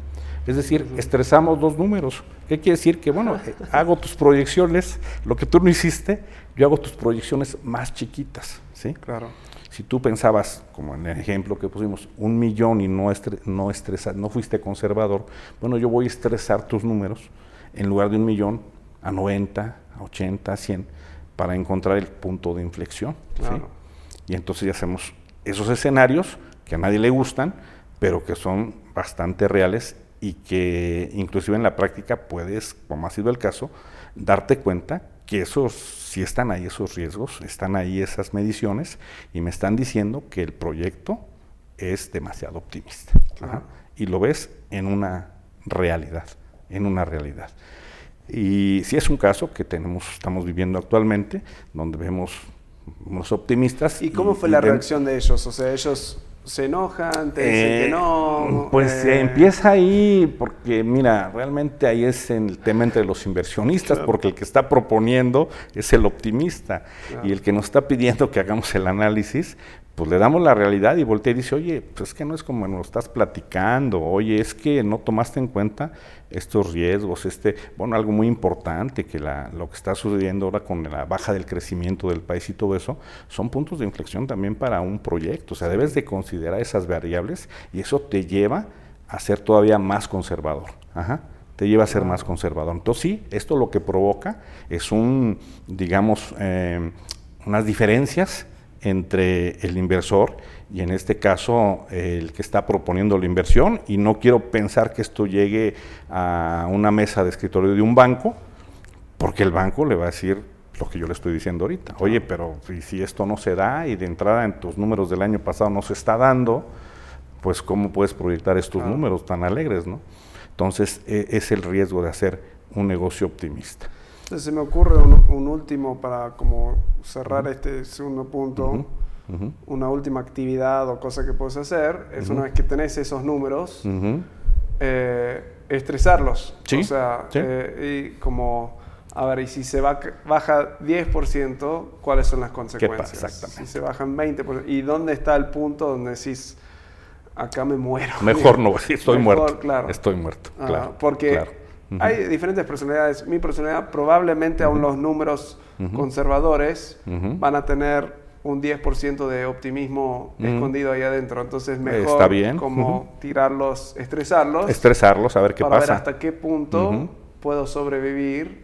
Es decir, estresamos dos números. ¿Qué quiere decir? Que, bueno, eh, hago tus proyecciones, lo que tú no hiciste, yo hago tus proyecciones más chiquitas, ¿sí? Claro. Si tú pensabas, como en el ejemplo que pusimos, un millón y no, no, no fuiste conservador, bueno, yo voy a estresar tus números en lugar de un millón a 90, a 80, a 100, para encontrar el punto de inflexión. Claro. Y entonces ya hacemos esos escenarios que a nadie le gustan, pero que son bastante reales y que inclusive en la práctica puedes, como ha sido el caso, darte cuenta que esos si están ahí esos riesgos, están ahí esas mediciones y me están diciendo que el proyecto es demasiado optimista. Y lo ves en una realidad, en una realidad. Y si es un caso que tenemos, estamos viviendo actualmente, donde vemos unos optimistas. ¿Y cómo fue la reacción de ellos? O sea, ellos se enojan, te dicen que eh, no. Pues eh. empieza ahí, porque mira, realmente ahí es el tema entre los inversionistas, porque el que está proponiendo es el optimista y el que nos está pidiendo que hagamos el análisis, pues le damos la realidad y voltea y dice, oye, pues es que no es como nos estás platicando, oye, es que no tomaste en cuenta estos riesgos, este, bueno, algo muy importante que la, lo que está sucediendo ahora con la baja del crecimiento del país y todo eso, son puntos de inflexión también para un proyecto, o sea, debes de considerar esas variables y eso te lleva a ser todavía más conservador, Ajá, te lleva a ser más conservador. Entonces sí, esto lo que provoca es un, digamos, eh, unas diferencias entre el inversor y en este caso el que está proponiendo la inversión y no quiero pensar que esto llegue a una mesa de escritorio de un banco porque el banco le va a decir lo que yo le estoy diciendo ahorita, oye, pero si esto no se da y de entrada en tus números del año pasado no se está dando, pues cómo puedes proyectar estos números tan alegres, ¿no? Entonces e, es el riesgo de hacer un negocio optimista. Entonces se me ocurre un, último para como cerrar este segundo punto. Una última actividad o cosa que puedes hacer es una vez que tenés esos números, eh, estresarlos. Sí. O sea, eh, y como, a ver, y si se va, baja 10%, ¿cuáles son las consecuencias? Exactamente. Si se bajan 20%, ¿y dónde está el punto donde decís, acá me muero? Mejor no, estoy muerto. Claro. Estoy muerto, ah, claro. Hay diferentes personalidades. Mi personalidad, probablemente aún los números conservadores van a tener un 10% de optimismo escondido ahí adentro. Entonces, mejor Está bien. como tirarlos, estresarlos. Estresarlos, a ver qué para pasa. ver hasta qué punto puedo sobrevivir.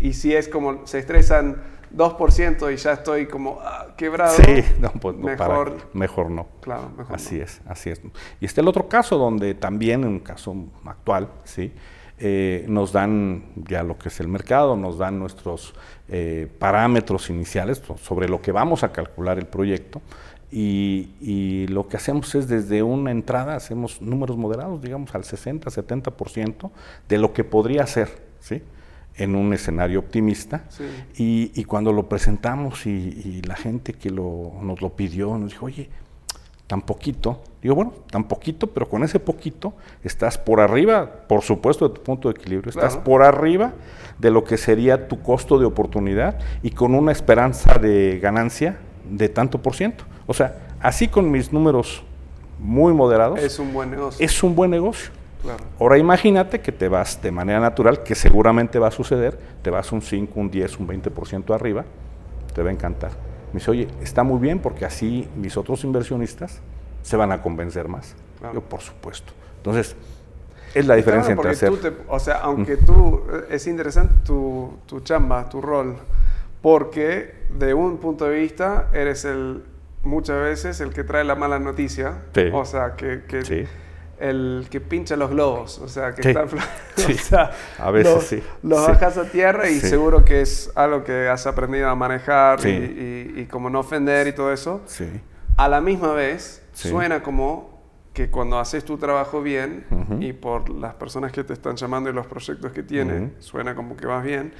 Y, si es como se estresan 2% y ya estoy como ah, quebrado. Sí, no, pues, mejor, mejor no. Claro, mejor Así es, así es. Y está el otro caso donde también, un caso actual, ¿sí? Eh, nos dan ya lo que es el mercado, nos dan nuestros eh, parámetros iniciales sobre lo que vamos a calcular el proyecto y, lo que hacemos es desde una entrada, hacemos números moderados, digamos al 60, 70% de lo que podría ser, ¿sí? en un escenario optimista. Y, cuando lo presentamos y, la gente que nos lo pidió nos dijo, oye, tan poquito. Digo, bueno, tan poquito, pero con ese poquito estás por arriba, por supuesto, de tu punto de equilibrio, estás por arriba de lo que sería tu costo de oportunidad y con una esperanza de ganancia de tanto por ciento. O sea, así con mis números muy moderados. Es un buen negocio. Es un buen negocio. Ahora imagínate que te vas de manera natural, que seguramente va a suceder, te vas un 5, un 10, un 20% arriba, te va a encantar. Me dice, oye, está muy bien porque así mis otros inversionistas se van a convencer más. Yo, por supuesto. Entonces, es la diferencia entre hacer... o sea, aunque tú, eh, es interesante tu, tu chamba, tu rol, porque de un punto de vista eres el, muchas veces el que trae la mala noticia. O sea, que, que el que pincha los globos, o sea, que están sí. a veces sí. Los bajas a tierra y seguro que es algo que has aprendido a manejar y, y, como no ofender y todo eso. A la misma vez, suena como que cuando haces tu trabajo bien y por las personas que te están llamando y los proyectos que tienes, suena como que vas bien,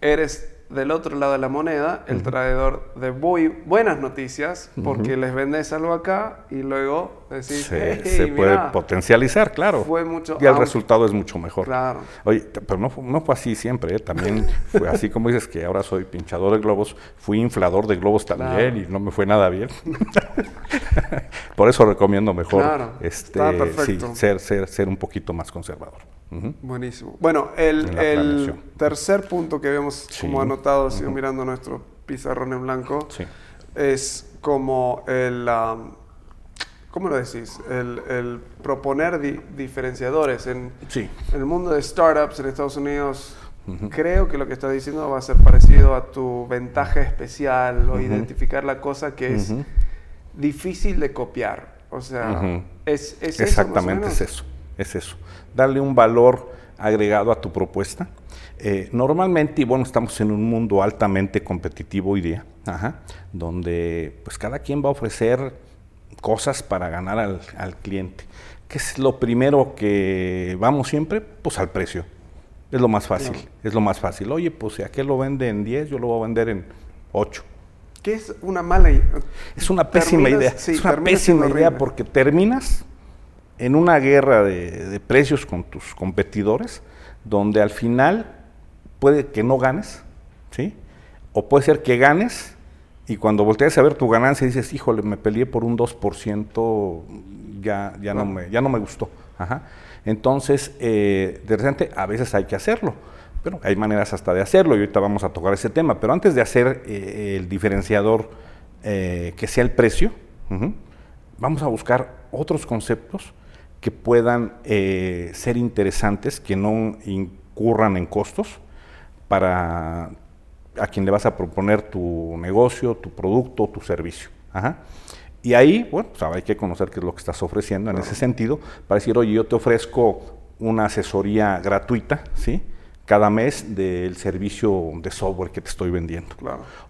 eres del otro lado de la moneda, el traidor de muy buenas noticias, porque les vendes algo acá y luego decís, se puede potencializar, claro. Fue mucho, y el resultado es mucho mejor. Claro. Oye, pero no, no fue así siempre, ¿eh? también fue así como dices que ahora soy pinchador de globos, fui inflador de globos también y no me fue nada bien. Por eso recomiendo mejor este, ser, ser, ser un poquito más conservador. Buenísimo. Bueno, el, tercer punto que habíamos como anotado, mirando nuestro pizarrón en blanco, es como el... ¿Cómo lo decís? El, proponer diferenciadores. En, el mundo de startups en Estados Unidos, creo que lo que estás diciendo va a ser parecido a tu ventaja especial o identificar la cosa que es difícil de copiar. O sea, es, es, Exactamente es eso. Es eso darle un valor agregado a tu propuesta. Eh, normalmente, y bueno, estamos en un mundo altamente competitivo hoy día, donde pues cada quien va a ofrecer cosas para ganar al, cliente. ¿Qué es lo primero que vamos siempre? Pues al precio. Es lo más fácil, es lo más fácil. Oye, pues si aquel lo vende en 10, yo lo voy a vender en 8. ¿Qué es una mala idea? Es una pésima idea. es una pésima idea porque terminas en una guerra de, precios con tus competidores, donde al final puede que no ganes, ¿sí? O puede ser que ganes y cuando volteas a ver tu ganancia dices, híjole, me peleé por un 2%, ya, ya, no, me, ya no me gustó. Entonces, eh, de repente, a veces hay que hacerlo. Pero hay maneras hasta de hacerlo y ahorita vamos a tocar ese tema. Pero antes de hacer eh, el diferenciador eh, que sea el precio, vamos a buscar otros conceptos que puedan eh, ser interesantes, que no incurran en costos para a quien le vas a proponer tu negocio, tu producto, tu servicio. Y ahí, bueno, pues hay que conocer qué es lo que estás ofreciendo en ese sentido, para decir, oye, yo te ofrezco una asesoría gratuita, ¿sí? Cada mes del servicio de software que te estoy vendiendo.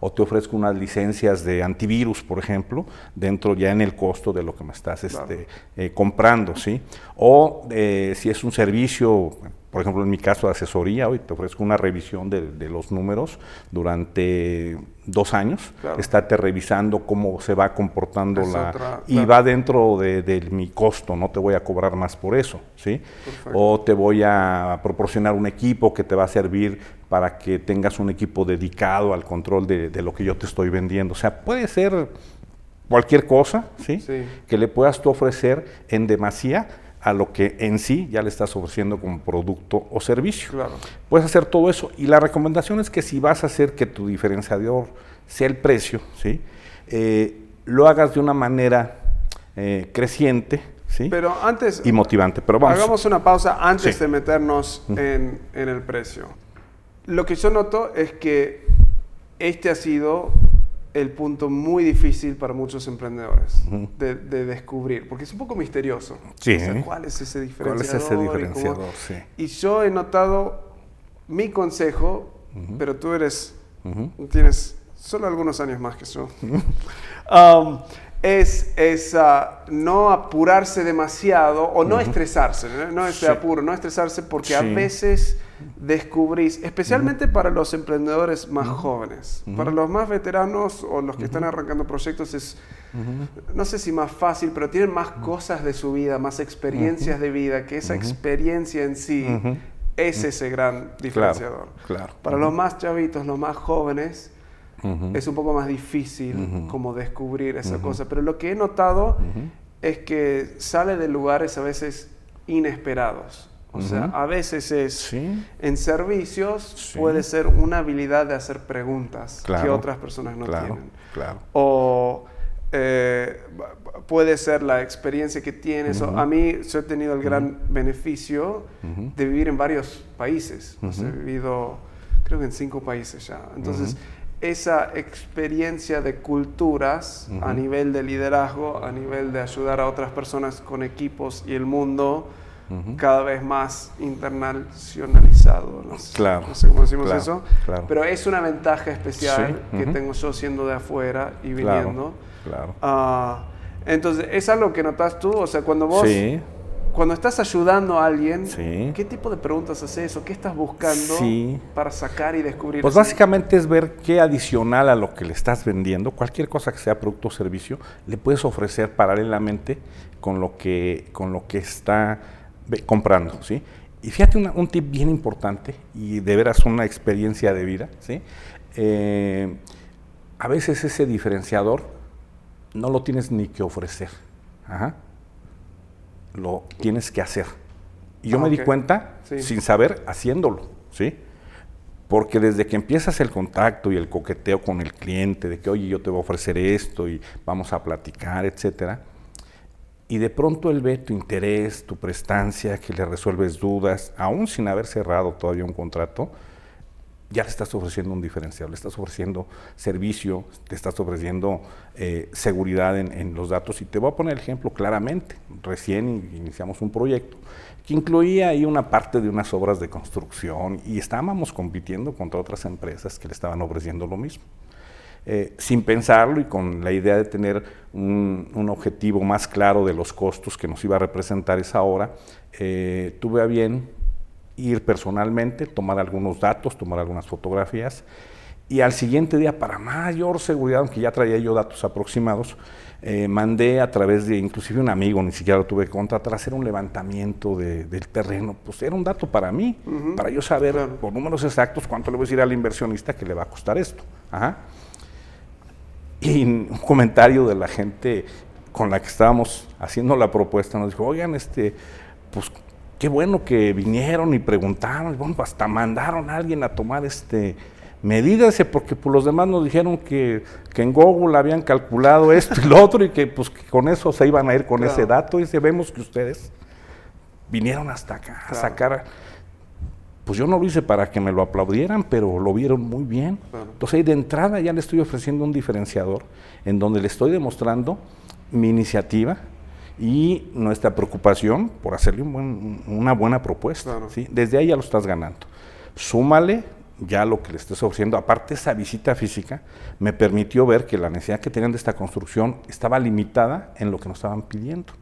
O te ofrezco unas licencias de antivirus, por ejemplo, dentro ya en el costo de lo que me estás este, eh, comprando, ¿sí? O eh, si es un servicio, por ejemplo, en mi caso de asesoría, hoy te ofrezco una revisión de, los números durante dos años, estate revisando cómo se va comportando la... y va dentro de, mi costo, no te voy a cobrar más por eso, ¿sí? O te voy a proporcionar un equipo que te va a servir para que tengas un equipo dedicado al control de, lo que yo te estoy vendiendo. O sea, puede ser cualquier cosa, ¿sí? sí. Que le puedas tú ofrecer en demasía a lo que en sí ya le estás ofreciendo como producto o servicio. Claro. Puedes hacer todo eso y la recomendación es que si vas a hacer que tu diferenciador sea el precio, ¿sí? Eh, lo hagas de una manera eh, creciente, ¿sí? Pero antes y motivante. Pero vamos. Hagamos una pausa antes de meternos en, en el precio. Lo que yo noto es que este ha sido el punto muy difícil para muchos emprendedores de, descubrir, porque es un poco misterioso. Sí. ¿Cuál es ese diferenciador? ¿Cuál es ese diferenciador? Y, sí. y yo he notado mi consejo, pero tú eres, tienes solo algunos años más que yo, um, es, es no apurarse demasiado o no estresarse, no, es apuro, no estresarse porque a veces descubrís, especialmente para los emprendedores más jóvenes, para los más veteranos o los que están arrancando proyectos es, no sé si más fácil, pero tienen más cosas de su vida, más experiencias de vida, que esa experiencia en sí es ese gran diferenciador. Claro, Para los más chavitos, los más jóvenes, es un poco más difícil como descubrir esa cosa, pero lo que he notado es que sale de lugares a veces inesperados. O sea, a veces es en servicios puede ser una habilidad de hacer preguntas que otras personas no tienen. Claro. O eh, puede ser la experiencia que tienes. a mí yo he tenido el gran beneficio de vivir en varios países. he vivido creo que en cinco países ya. Entonces, esa experiencia de culturas a nivel de liderazgo, a nivel de ayudar a otras personas con equipos y el mundo, cada vez más internacionalizado. No sé, claro, cómo decimos eso, pero es una ventaja especial que tengo yo siendo de afuera y viniendo. Claro. Ah, entonces, ¿es algo que notas tú? O sea, cuando vos... Cuando estás ayudando a alguien, ¿qué tipo de preguntas haces o qué estás buscando para sacar y descubrir? Pues básicamente es ver qué adicional a lo que le estás vendiendo, cualquier cosa que sea producto o servicio, le puedes ofrecer paralelamente con lo que, con lo que está comprando, ¿sí? Y fíjate un tip bien importante y de veras una experiencia de vida, ¿sí? Eh, a veces ese diferenciador no lo tienes ni que ofrecer, lo tienes que hacer. Y yo me di cuenta, sin saber, haciéndolo, ¿sí? Porque desde que empiezas el contacto y el coqueteo con el cliente, de que, oye, yo te voy a ofrecer esto y vamos a platicar, etcétera, y de pronto él ve tu interés, tu prestancia, que le resuelves dudas, aún sin haber cerrado todavía un contrato, ya le estás ofreciendo un diferencial, le estás ofreciendo servicio, te estás ofreciendo eh, seguridad en, los datos. Y te voy a poner el ejemplo claramente. Recién iniciamos un proyecto que incluía ahí una parte de unas obras de construcción y estábamos compitiendo contra otras empresas que le estaban ofreciendo lo mismo. Eh, sin pensarlo y con la idea de tener un, objetivo más claro de los costos que nos iba a representar esa hora, eh, tuve a bien ir personalmente, tomar algunos datos, tomar algunas fotografías y al siguiente día, para mayor seguridad, aunque ya traía yo datos aproximados, eh, mandé a través de inclusive un amigo, ni siquiera lo tuve que contratar, hacer un levantamiento del terreno. Pues era un dato para mí, para yo saber por números exactos cuánto le voy a decir al inversionista que le va a costar esto. Ajá. Y un comentario de la gente con la que estábamos haciendo la propuesta nos dijo, oigan, este, pues qué bueno que vinieron y preguntaron, bueno, hasta mandaron a alguien a tomar este medidas, porque pues, los demás nos dijeron que, en Google habían calculado esto y lo otro y que pues con eso se iban a ir con ese dato y vemos que ustedes vinieron hasta acá a sacar pues yo no lo hice para que me lo aplaudieran, pero lo vieron muy bien. Entonces ahí de entrada ya le estoy ofreciendo un diferenciador en donde le estoy demostrando mi iniciativa y nuestra preocupación por hacerle una buena propuesta. ¿sí? Desde ahí ya lo estás ganando. Súmale ya lo que le estés ofreciendo, aparte esa visita física, me permitió ver que la necesidad que tenían de esta construcción estaba limitada en lo que nos estaban pidiendo.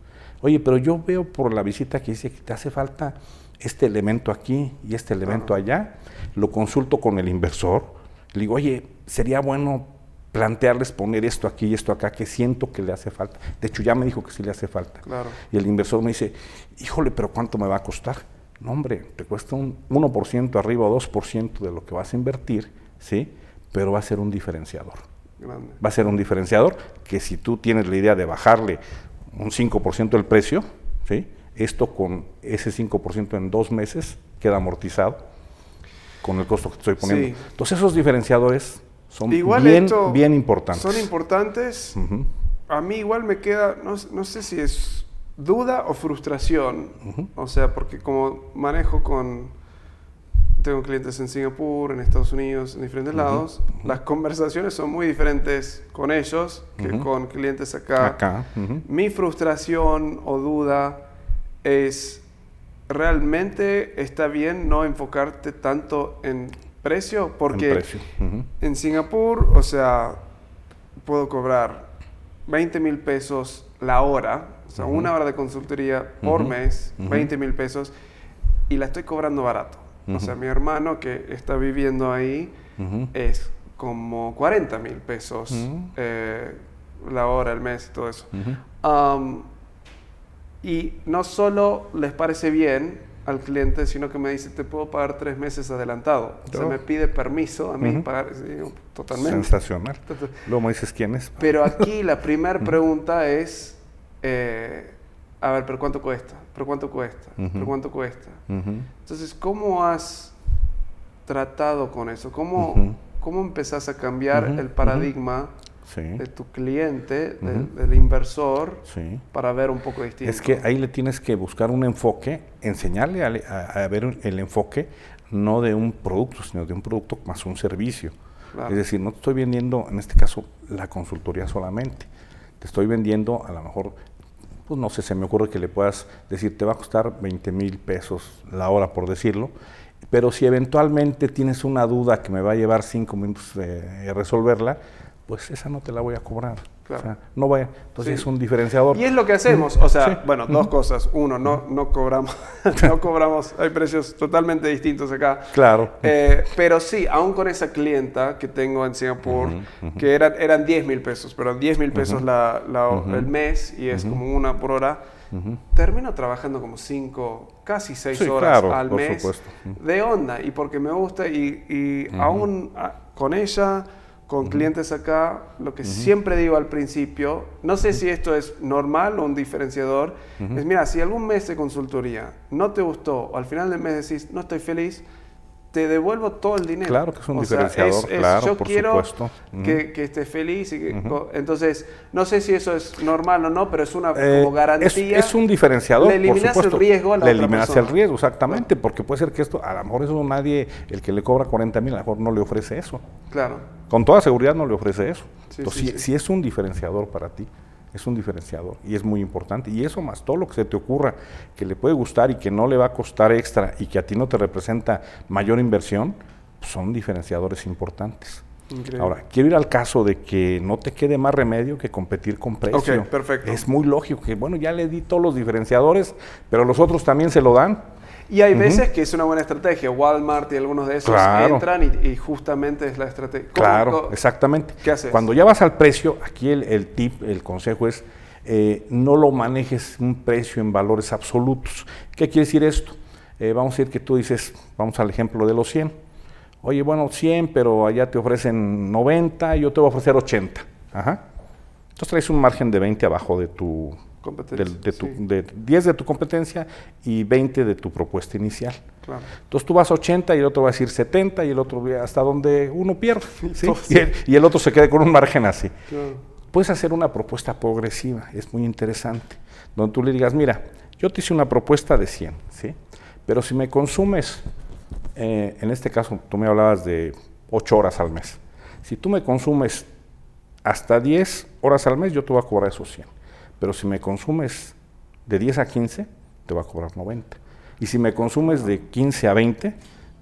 Oye, pero yo veo por la visita que dice que te hace falta este elemento aquí y este elemento allá, lo consulto con el inversor, le digo, oye, sería bueno plantearles poner esto aquí y esto acá, que siento que le hace falta. De hecho, ya me dijo que sí le hace falta. Y el inversor me dice, híjole, pero ¿cuánto me va a costar? No, hombre, te cuesta un 1% arriba o 2% de lo que vas a invertir, ¿sí? Pero va a ser un diferenciador. Va a ser un diferenciador que si tú tienes la idea de bajarle un 5% el precio, ¿sí? Esto con ese 5% en dos meses queda amortizado con el costo que estoy poniendo. Entonces esos diferenciadores son bien, bien importantes. Son importantes. A mí igual me queda, no, no sé si es duda o frustración. O sea, porque como manejo con... Tengo clientes en Singapur, en Estados Unidos, en diferentes lados. Las conversaciones son muy diferentes con ellos que con clientes acá. acá. Mi frustración o duda es, ¿realmente está bien no enfocarte tanto en precio? Porque precio. en Singapur, o sea, puedo cobrar 20 mil pesos la hora o sea, una hora de consultoría por mes, 20 mil pesos, y la estoy cobrando barato. O sea, mi hermano que está viviendo ahí es como 40 mil pesos eh, la hora, el mes todo eso. Y no solo les parece bien al cliente, sino que me dice, te puedo pagar tres meses adelantado. Se me pide permiso a mí pagar totalmente. Sensacional. Luego me dices quién es. Pero aquí la primera pregunta es, eh, a ver, pero ¿cuánto cuesta? ¿Pero cuánto cuesta? ¿Pero cuánto cuesta? Entonces, ¿cómo has tratado con eso? ¿Cómo, cómo empezás a cambiar el paradigma de tu cliente, del, inversor, para ver un poco distinto? Es que ahí le tienes que buscar un enfoque, enseñarle a, ver el enfoque no de un producto, sino de un producto más un servicio. Es decir, no estoy vendiendo, en este caso, la consultoría solamente. Te estoy vendiendo, a lo mejor, pues no sé, se me ocurre que le puedas decir, te va a costar 20 mil pesos la hora, por decirlo, pero si eventualmente tienes una duda que me va a llevar cinco minutos de resolverla, pues esa no te la voy a cobrar no vaya. Entonces es un diferenciador. Y es lo que hacemos. O sea, bueno, dos cosas. Uno, no, no cobramos, no cobramos, hay precios totalmente distintos acá. Claro. Eh, pero sí, aún con esa clienta que tengo en Singapur, que eran, eran 10 mil pesos, pero 10 mil pesos la, el mes y es como una por hora. Termino trabajando como cinco, casi seis horas al mes de onda y porque me gusta y, y aún ah, con ella con clientes acá, lo que siempre digo al principio, no sé si esto es normal o un diferenciador, es mira, si algún mes de consultoría no te gustó o al final del mes decís, no estoy feliz, te devuelvo todo el dinero. Claro que es un diferenciador, claro, yo quiero Que, que, estés feliz. Y Entonces, no sé si eso es normal o no, pero es una eh, como garantía. Es, un diferenciador, Le eliminas el riesgo a la Le eliminas el riesgo, exactamente, porque puede ser que esto, a lo mejor eso nadie, el que le cobra 40 mil, a lo mejor no le ofrece eso. Claro. Con toda seguridad no le ofrece eso. Entonces, si es un diferenciador para ti es un diferenciador y es muy importante. Y eso más todo lo que se te ocurra que le puede gustar y que no le va a costar extra y que a ti no te representa mayor inversión, son diferenciadores importantes. Ahora, quiero ir al caso de que no te quede más remedio que competir con precio. perfecto. Es muy lógico que, bueno, ya le di todos los diferenciadores, pero los otros también se lo dan. Y hay veces que es una buena estrategia. Walmart y algunos de esos entran y, justamente es la estrategia. Claro, exactamente. ¿Qué haces? Cuando ya vas al precio, aquí el, tip, el consejo es eh, no lo manejes un precio en valores absolutos. ¿Qué quiere decir esto? Eh, vamos a decir que tú dices, vamos al ejemplo de los 100. Oye, bueno, 100, pero allá te ofrecen 90 y yo te voy a ofrecer 80. Ajá. Entonces traes un margen de 20 abajo de tu de, tu, de 10 de tu competencia y 20 de tu propuesta inicial. Entonces tú vas a 80 y el otro va a decir 70 y el otro hasta donde uno pierde. Y, el, otro se queda con un margen así. Puedes hacer una propuesta progresiva, es muy interesante, donde tú le digas, mira, yo te hice una propuesta de 100, ¿sí? pero si me consumes eh, en este caso tú me hablabas de 8 horas al mes. Si tú me consumes hasta 10 horas al mes, yo te voy a cobrar esos 100. Pero si me consumes de 10 a 15, te voy a cobrar 90. Y si me consumes de 15 a 20,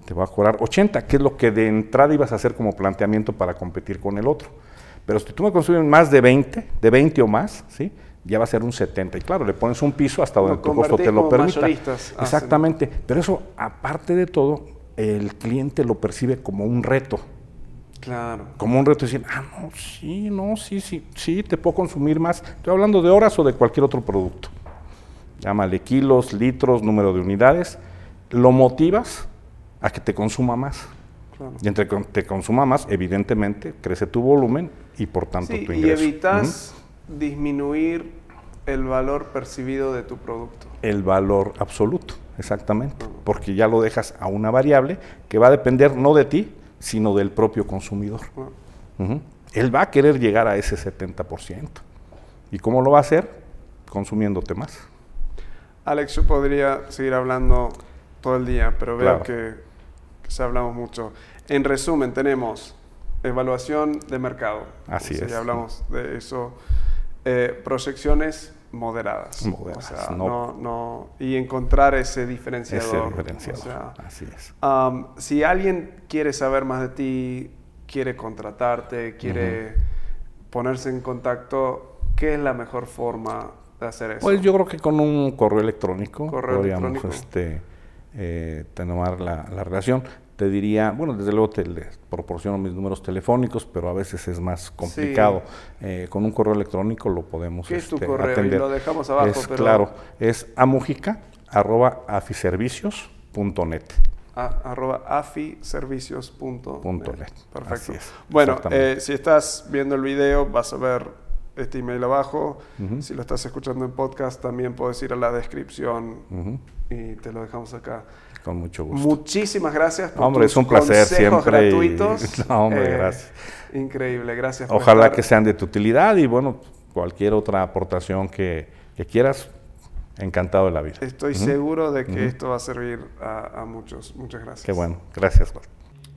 te voy a cobrar 80, que es lo que de entrada ibas a hacer como planteamiento para competir con el otro. Pero si tú me consumes más de 20, de 20 o más, ¿sí? ya va a ser un 70. Y claro, le pones un piso hasta donde tu costo te lo permita. Exactamente. Pero eso, aparte de todo, el cliente lo percibe como un reto. Claro. Como un reto decir, ah, no, sí, no, sí, sí, sí, te puedo consumir más. Estoy hablando de horas o de cualquier otro producto. Llámale kilos, litros, número de unidades. Lo motivas a que te consuma más. Y entre te consuma más, evidentemente, crece tu volumen y por tanto tu ingreso. Y evitas disminuir el valor percibido de tu producto. El valor absoluto, exactamente. Porque ya lo dejas a una variable que va a depender no de ti, sino del propio consumidor. Él va a querer llegar a ese 70%. ¿Y cómo lo va a hacer? Consumiéndote más. Alex, yo podría seguir hablando todo el día, pero veo que, se hablamos mucho. En resumen, tenemos evaluación de mercado. Así es. Ya hablamos de eso. Eh, proyecciones moderadas. Moderadas. no, no, y encontrar ese diferenciador. Ese diferenciador. Así es. si alguien quiere saber más de ti, quiere contratarte, quiere ponerse en contacto, ¿qué es la mejor forma de hacer eso? Pues yo creo que con un correo electrónico correo podríamos este, eh, tener la, la relación te diría, bueno, desde luego te proporciono mis números telefónicos, pero a veces es más complicado. Eh, con un correo electrónico lo podemos ¿Qué es tu este, correo? Y lo dejamos abajo. Es, Claro, es amujica arroba afiservicios.net. arroba afiservicios.net. Perfecto. Bueno, eh, si estás viendo el video, vas a ver este email abajo. Si lo estás escuchando en podcast, también puedes ir a la descripción y te lo dejamos acá. Con mucho gusto. Muchísimas gracias por hombre, es un placer siempre. gratuitos. no, hombre, eh, gracias. Increíble, gracias. Ojalá que sean de tu utilidad y bueno, cualquier otra aportación que, quieras, encantado de la vida. Estoy seguro de que esto va a servir a, muchos. Muchas gracias. Qué bueno, gracias.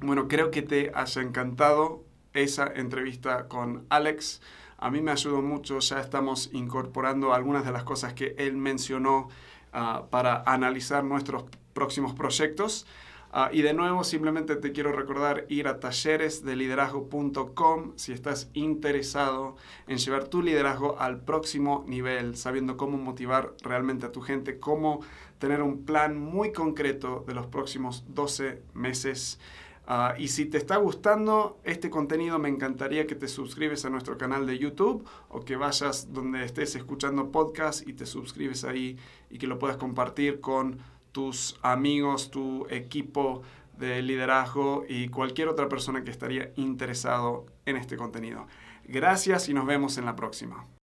Bueno, creo que te haya encantado esa entrevista con Alex. A mí me ayudó mucho, ya estamos incorporando algunas de las cosas que él mencionó ah, para analizar nuestros próximos proyectos. Ah, y de nuevo, simplemente te quiero recordar ir a talleresdeliderazgo.com si estás interesado en llevar tu liderazgo al próximo nivel, sabiendo cómo motivar realmente a tu gente, cómo tener un plan muy concreto de los próximos 12 meses. Ah, y si te está gustando este contenido, me encantaría que te suscribes a nuestro canal de YouTube o que vayas donde estés escuchando podcast y te suscribes ahí y que lo puedas compartir con tus amigos, tu equipo de liderazgo y cualquier otra persona que estaría interesado en este contenido. Gracias y nos vemos en la próxima.